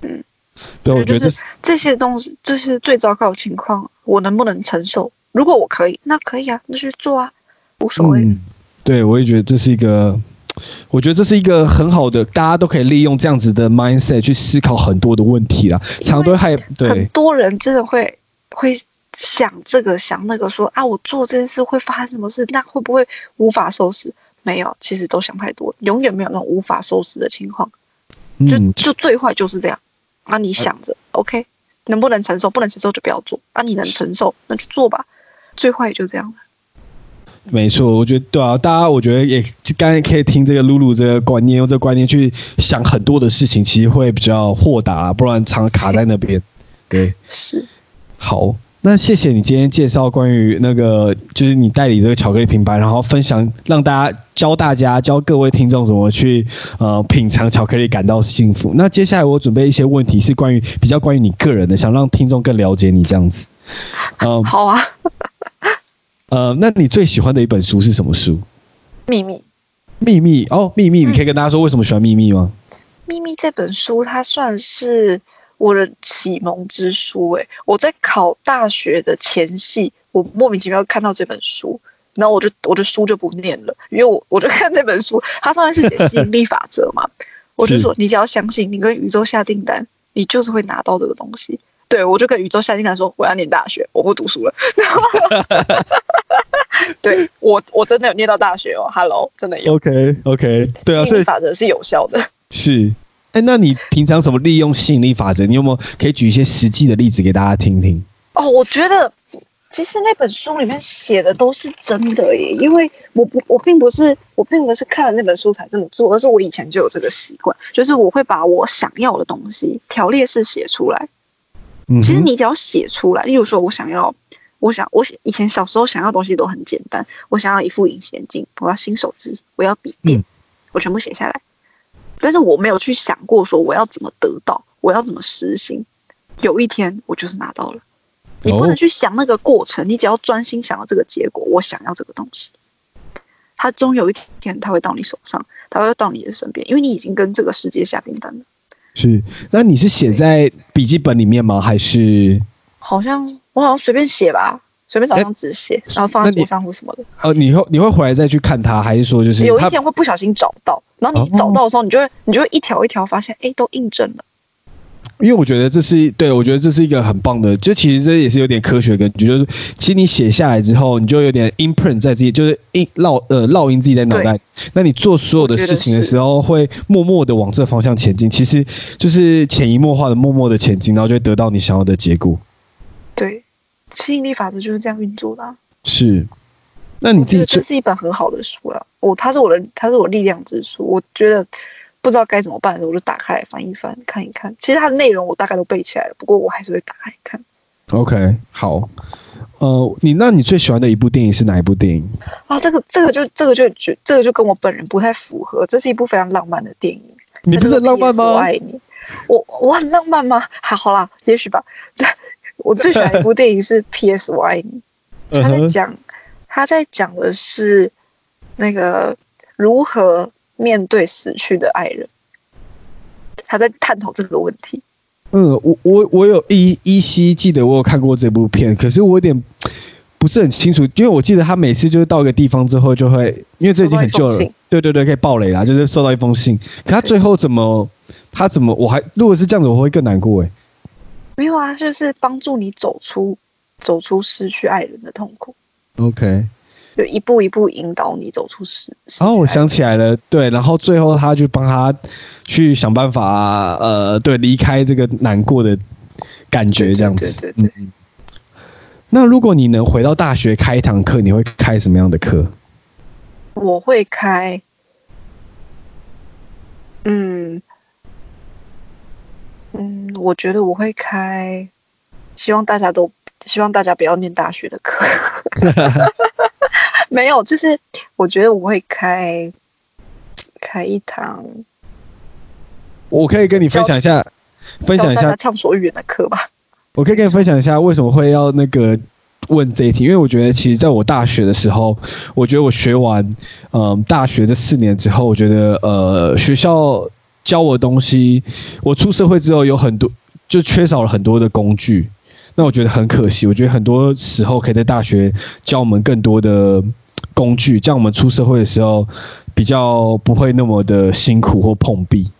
嗯对，我觉得这，就是这些东西，这是最糟糕的情况，我能不能承受？如果我可以，那可以啊，那去做啊，无所谓。嗯，对，我也觉得这是一个，我觉得这是一个很好的，大家都可以利用这样子的 mindset 去思考很多的问题啦。常都还对很多人真的会会想这个想那个说，说啊，我做这件事会发生什么事？那会不会无法收拾？没有，其实都想太多，永远没有那种无法收拾的情况。就就最坏就是这样。啊，你想着、啊、，OK，能不能承受？不能承受就不要做。啊，你能承受，那就做吧。最坏也就这样了。没错，我觉得对啊，大家我觉得也刚才可以听这个露露这个观念，用这个观念去想很多的事情，其实会比较豁达、啊，不然常卡在那边。对，是。好。那谢谢你今天介绍关于那个，就是你代理这个巧克力品牌，然后分享让大家教大家教各位听众怎么去呃品尝巧克力，感到幸福。那接下来我准备一些问题是关于比较关于你个人的，想让听众更了解你这样子。嗯、呃，好啊。呃，那你最喜欢的一本书是什么书？秘密。秘密哦，秘密，你可以跟大家说为什么喜欢秘密吗？秘密这本书它算是。我的启蒙之书，哎，我在考大学的前夕，我莫名其妙看到这本书，然后我就我的书就不念了，因为我我就看这本书，它上面是写吸引力法则嘛，我就说你只要相信，你跟宇宙下订单，你就是会拿到这个东西。对，我就跟宇宙下订单说，我要念大学，我不读书了。然后对我我真的有念到大学哦，Hello，真的有。OK OK，对啊，所以法则是有效的。是。哎，那你平常怎么利用吸引力法则？你有没有可以举一些实际的例子给大家听听？哦，我觉得其实那本书里面写的都是真的耶，因为我不，我并不是，我并不是看了那本书才这么做，而是我以前就有这个习惯，就是我会把我想要的东西条列式写出来。嗯，其实你只要写出来，例如说我想要，我想我以前小时候想要东西都很简单，我想要一副隐形眼镜，我要新手机，我要笔电，嗯，我全部写下来。但是我没有去想过说我要怎么得到，我要怎么实行。有一天我就是拿到了。你不能去想那个过程，你只要专心想要这个结果。我想要这个东西，它终有一天它会到你手上，它会到你的身边，因为你已经跟这个世界下订单了。是，那你是写在笔记本里面吗？还是？好像我好像随便写吧。随便找张纸写，然后放在桌上或什么的。呃，你会你会回来再去看它，还是说就是有一天会不小心找到，然后你找到的时候，你就会你就会一条一条发现，哎，都印证了。因为我觉得这是对，我觉得这是一个很棒的，就其实这也是有点科学根据，就是其实你写下来之后，你就有点 imprint 在自己，就是印烙呃烙印自己在脑袋。那你做所有的事情的时候，会默默的往这方向前进，其实就是潜移默化的默默的前进，然后就会得到你想要的结果。对。吸引力法则就是这样运作的啊。是，那你自己这是一本很好的书了。我，它是我的，它是我力量之书。我觉得不知道该怎么办的时候，我就打开来翻一翻，看一看。其实它的内容我大概都背起来了，不过我还是会打开看。OK，好。呃，你那你最喜欢的一部电影是哪一部电影？啊，这个这个就这个就觉这个就跟我本人不太符合。这是一部非常浪漫的电影。你不是很浪漫吗？我爱你。我我很浪漫吗？还好啦，也许吧。对 我最喜欢一部电影是《P.S. 我爱你》，他在讲，他在讲的是那个如何面对死去的爱人，他在探讨这个问题。嗯，我我我有依依稀记得我有看过这部片，可是我有点不是很清楚，因为我记得他每次就是到一个地方之后就会，因为这已经很旧了，对对对，可以爆雷啦，就是收到一封信，可他最后怎么，他怎么，我还如果是这样子，我会更难过哎。没有啊，就是帮助你走出走出失去爱人的痛苦。OK。就一步一步引导你走出失。哦，我想起来了，对，然后最后他就帮他去想办法，呃，对，离开这个难过的感觉，这样子。对对对，对。嗯。那如果你能回到大学开一堂课，你会开什么样的课？我会开，嗯嗯，我觉得我会开，希望大家都希望大家不要念大学的课。没有，就是我觉得我会开开一堂，我可以跟你分享一下，分享一下畅所欲言的课吧。我可以跟你分享一下为什么会要那个问这一题，因为我觉得其实在我大学的时候，我觉得我学完嗯、呃、大学这四年之后，我觉得呃学校教我的东西，我出社会之后有很多就缺少了很多的工具，那我觉得很可惜。我觉得很多时候可以在大学教我们更多的。工具，这样我们出社会的时候比较不会那么的辛苦或碰壁。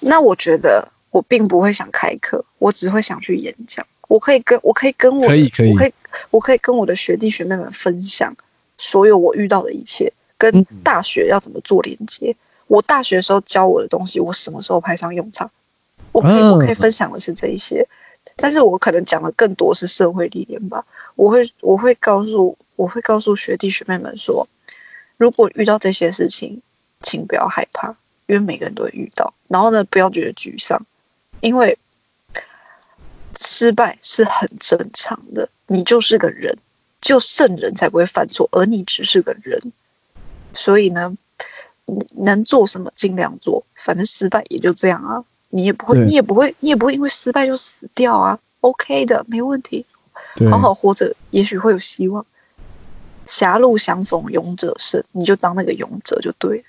那我觉得我并不会想开课，我只会想去演讲。我可以跟我可以跟我可以可以我可以我可以跟我的学弟学妹们分享所有我遇到的一切，跟大学要怎么做连接。嗯、我大学的时候教我的东西，我什么时候派上用场？我可以、啊、我可以分享的是这一些，但是我可能讲的更多是社会历练吧。我会我会告诉。我会告诉学弟学妹们说，如果遇到这些事情，请不要害怕，因为每个人都会遇到。然后呢，不要觉得沮丧，因为失败是很正常的。你就是个人，就圣人才不会犯错，而你只是个人。所以呢，能做什么尽量做，反正失败也就这样啊。你也不会，你也不会，你也不会因为失败就死掉啊。OK 的，没问题，好好活着，也许会有希望。狭路相逢勇者胜，你就当那个勇者就对了。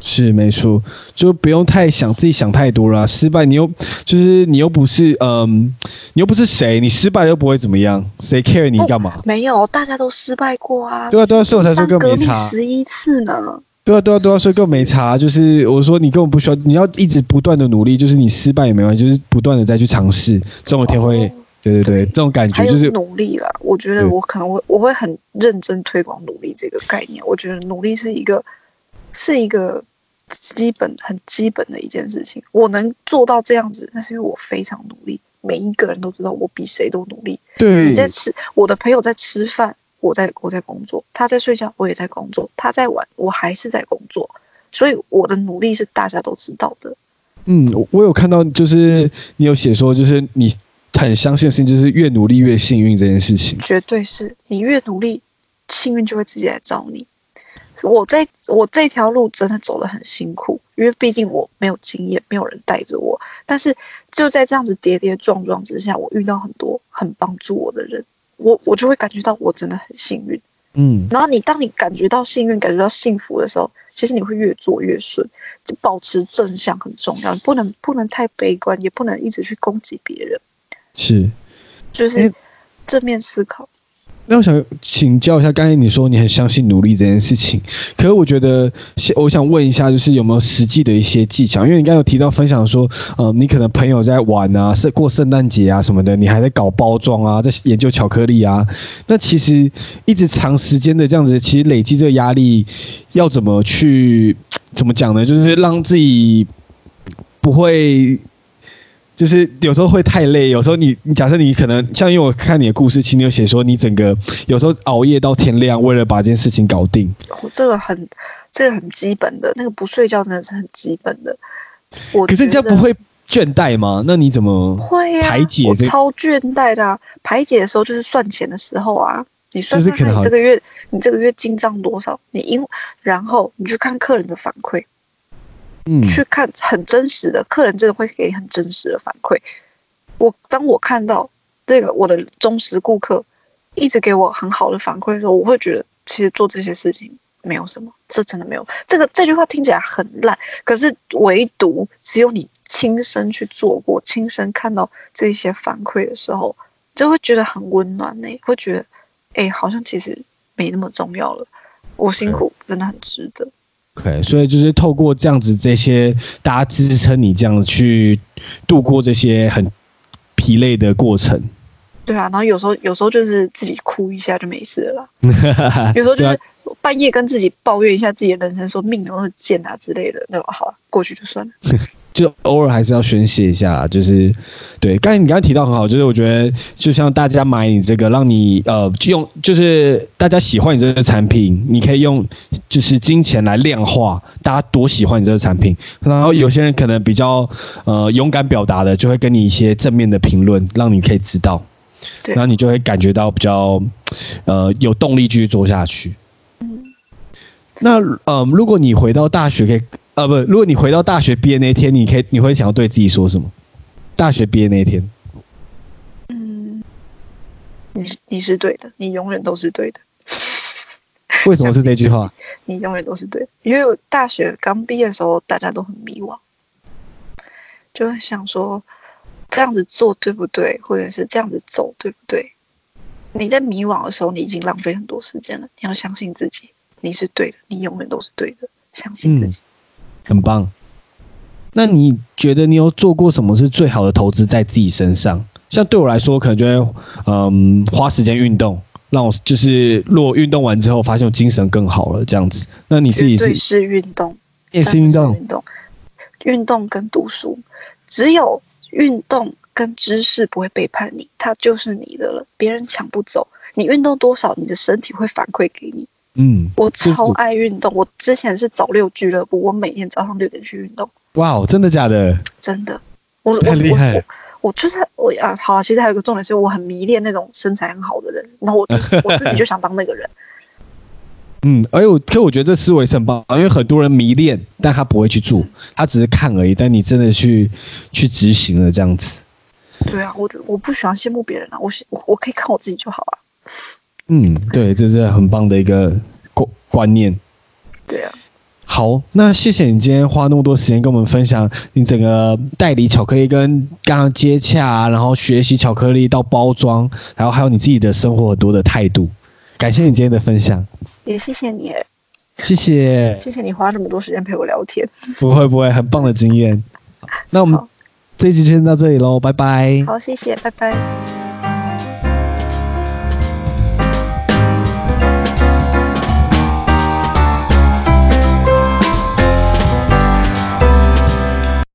是没错，就不用太想自己想太多了。失败你又就是你又不是嗯，你又不是谁，你失败又不会怎么样，谁 care 你干嘛？没有，大家都失败过啊。对啊对啊，所以我才说更没差。十一次呢。对啊对啊对啊，所以更没差。就是我说你根本不需要，你要一直不断的努力，就是你失败也没关系，就是不断的再去尝试，总有一天会。哦对对对，这种感觉就是努力了。我觉得我可能会我会很认真推广努力这个概念。我觉得努力是一个是一个基本很基本的一件事情。我能做到这样子，那是因为我非常努力。每一个人都知道我比谁都努力。对，你在吃，我的朋友在吃饭，我在我在工作；他在睡觉，我也在工作；他在玩，我还是在工作。所以我的努力是大家都知道的。嗯，我有看到，就是你有写说，就是你。很相信的事情就是越努力越幸运这件事情，绝对是你越努力，幸运就会直接来找你。我在我这条路真的走得很辛苦，因为毕竟我没有经验，没有人带着我。但是就在这样子跌跌撞撞之下，我遇到很多很帮助我的人，我我就会感觉到我真的很幸运。嗯，然后你当你感觉到幸运、感觉到幸福的时候，其实你会越做越顺。就保持正向很重要，不能不能太悲观，也不能一直去攻击别人。是，就是正面思考。那我想请教一下，刚才你说你很相信努力这件事情，可是我觉得，我想问一下，就是有没有实际的一些技巧？因为你刚才有提到分享说，呃，你可能朋友在玩啊，是过圣诞节啊什么的，你还在搞包装啊，在研究巧克力啊。那其实一直长时间的这样子，其实累积这个压力，要怎么去怎么讲呢？就是让自己不会。就是有时候会太累，有时候你你假设你可能像因为我看你的故事，其实你有写说你整个有时候熬夜到天亮，为了把这件事情搞定。哦，这个很这个很基本的，那个不睡觉真的是很基本的。我可是这样不会倦怠吗？那你怎么会排解？我超倦怠的啊，排解的时候就是算钱的时候啊。你算算看，你这个月你这个月进账多少？你因然后你去看客人的反馈。嗯，去看很真实的客人，这个会给很真实的反馈。我当我看到这个我的忠实顾客一直给我很好的反馈的时候，我会觉得其实做这些事情没有什么，这真的没有。这个这句话听起来很烂，可是唯独只有你亲身去做过，亲身看到这些反馈的时候，就会觉得很温暖呢、欸，会觉得，哎、欸，好像其实没那么重要了。我辛苦真的很值得。OK，所以就是透过这样子这些大家支撑你这样子去度过这些很疲累的过程。对啊，然后有时候有时候就是自己哭一下就没事了啦。有时候就是半夜跟自己抱怨一下自己的人生，说命怎么贱啊之类的，那好了，过去就算了。就偶尔还是要宣泄一下，就是对。刚才你刚才提到很好，就是我觉得就像大家买你这个，让你呃用，就是大家喜欢你这个产品，你可以用就是金钱来量化大家多喜欢你这个产品。然后有些人可能比较呃勇敢表达的，就会跟你一些正面的评论，让你可以知道，然后你就会感觉到比较呃有动力继续做下去。嗯。那呃，如果你回到大学，可以。呃，不，如果你回到大学毕业那一天，你可以，你会想要对自己说什么？大学毕业那一天，嗯，你你是对的，你永远都是对的。为什么是这句话？你永远都是对的，因为我大学刚毕业的时候，大家都很迷惘，就会想说这样子做对不对，或者是这样子走对不对？你在迷惘的时候，你已经浪费很多时间了。你要相信自己，你是对的，你永远都是对的，相信自己。嗯很棒，那你觉得你有做过什么是最好的投资在自己身上？像对我来说，可能就会嗯，花时间运动，让我就是如果运动完之后，发现我精神更好了，这样子。那你自己是是运动，也是运动，运动，运动跟读书，只有运动跟知识不会背叛你，它就是你的了，别人抢不走。你运动多少，你的身体会反馈给你。嗯，我超爱运动。我之前是早六俱乐部，我每天早上六点去运动。哇哦，真的假的？真的，我太厉害。我，我，我就是我啊，好啊。其实还有个重点是，我很迷恋那种身材很好的人，然后我就是我自己就想当那个人。嗯，哎呦，可我觉得这思维是很棒，因为很多人迷恋，但他不会去做，他只是看而已。但你真的去去执行了这样子。对啊，我我不喜欢羡慕别人啊，我我我可以看我自己就好啊。嗯，对，这是很棒的一个观观念。对啊。好，那谢谢你今天花那么多时间跟我们分享你整个代理巧克力跟刚刚接洽，然后学习巧克力到包装，然后还有你自己的生活很多的态度。感谢你今天的分享。也谢谢你。谢谢。谢谢你花这么多时间陪我聊天。不会不会，很棒的经验。那我们这一集先到这里喽，拜拜。好，谢谢，拜拜。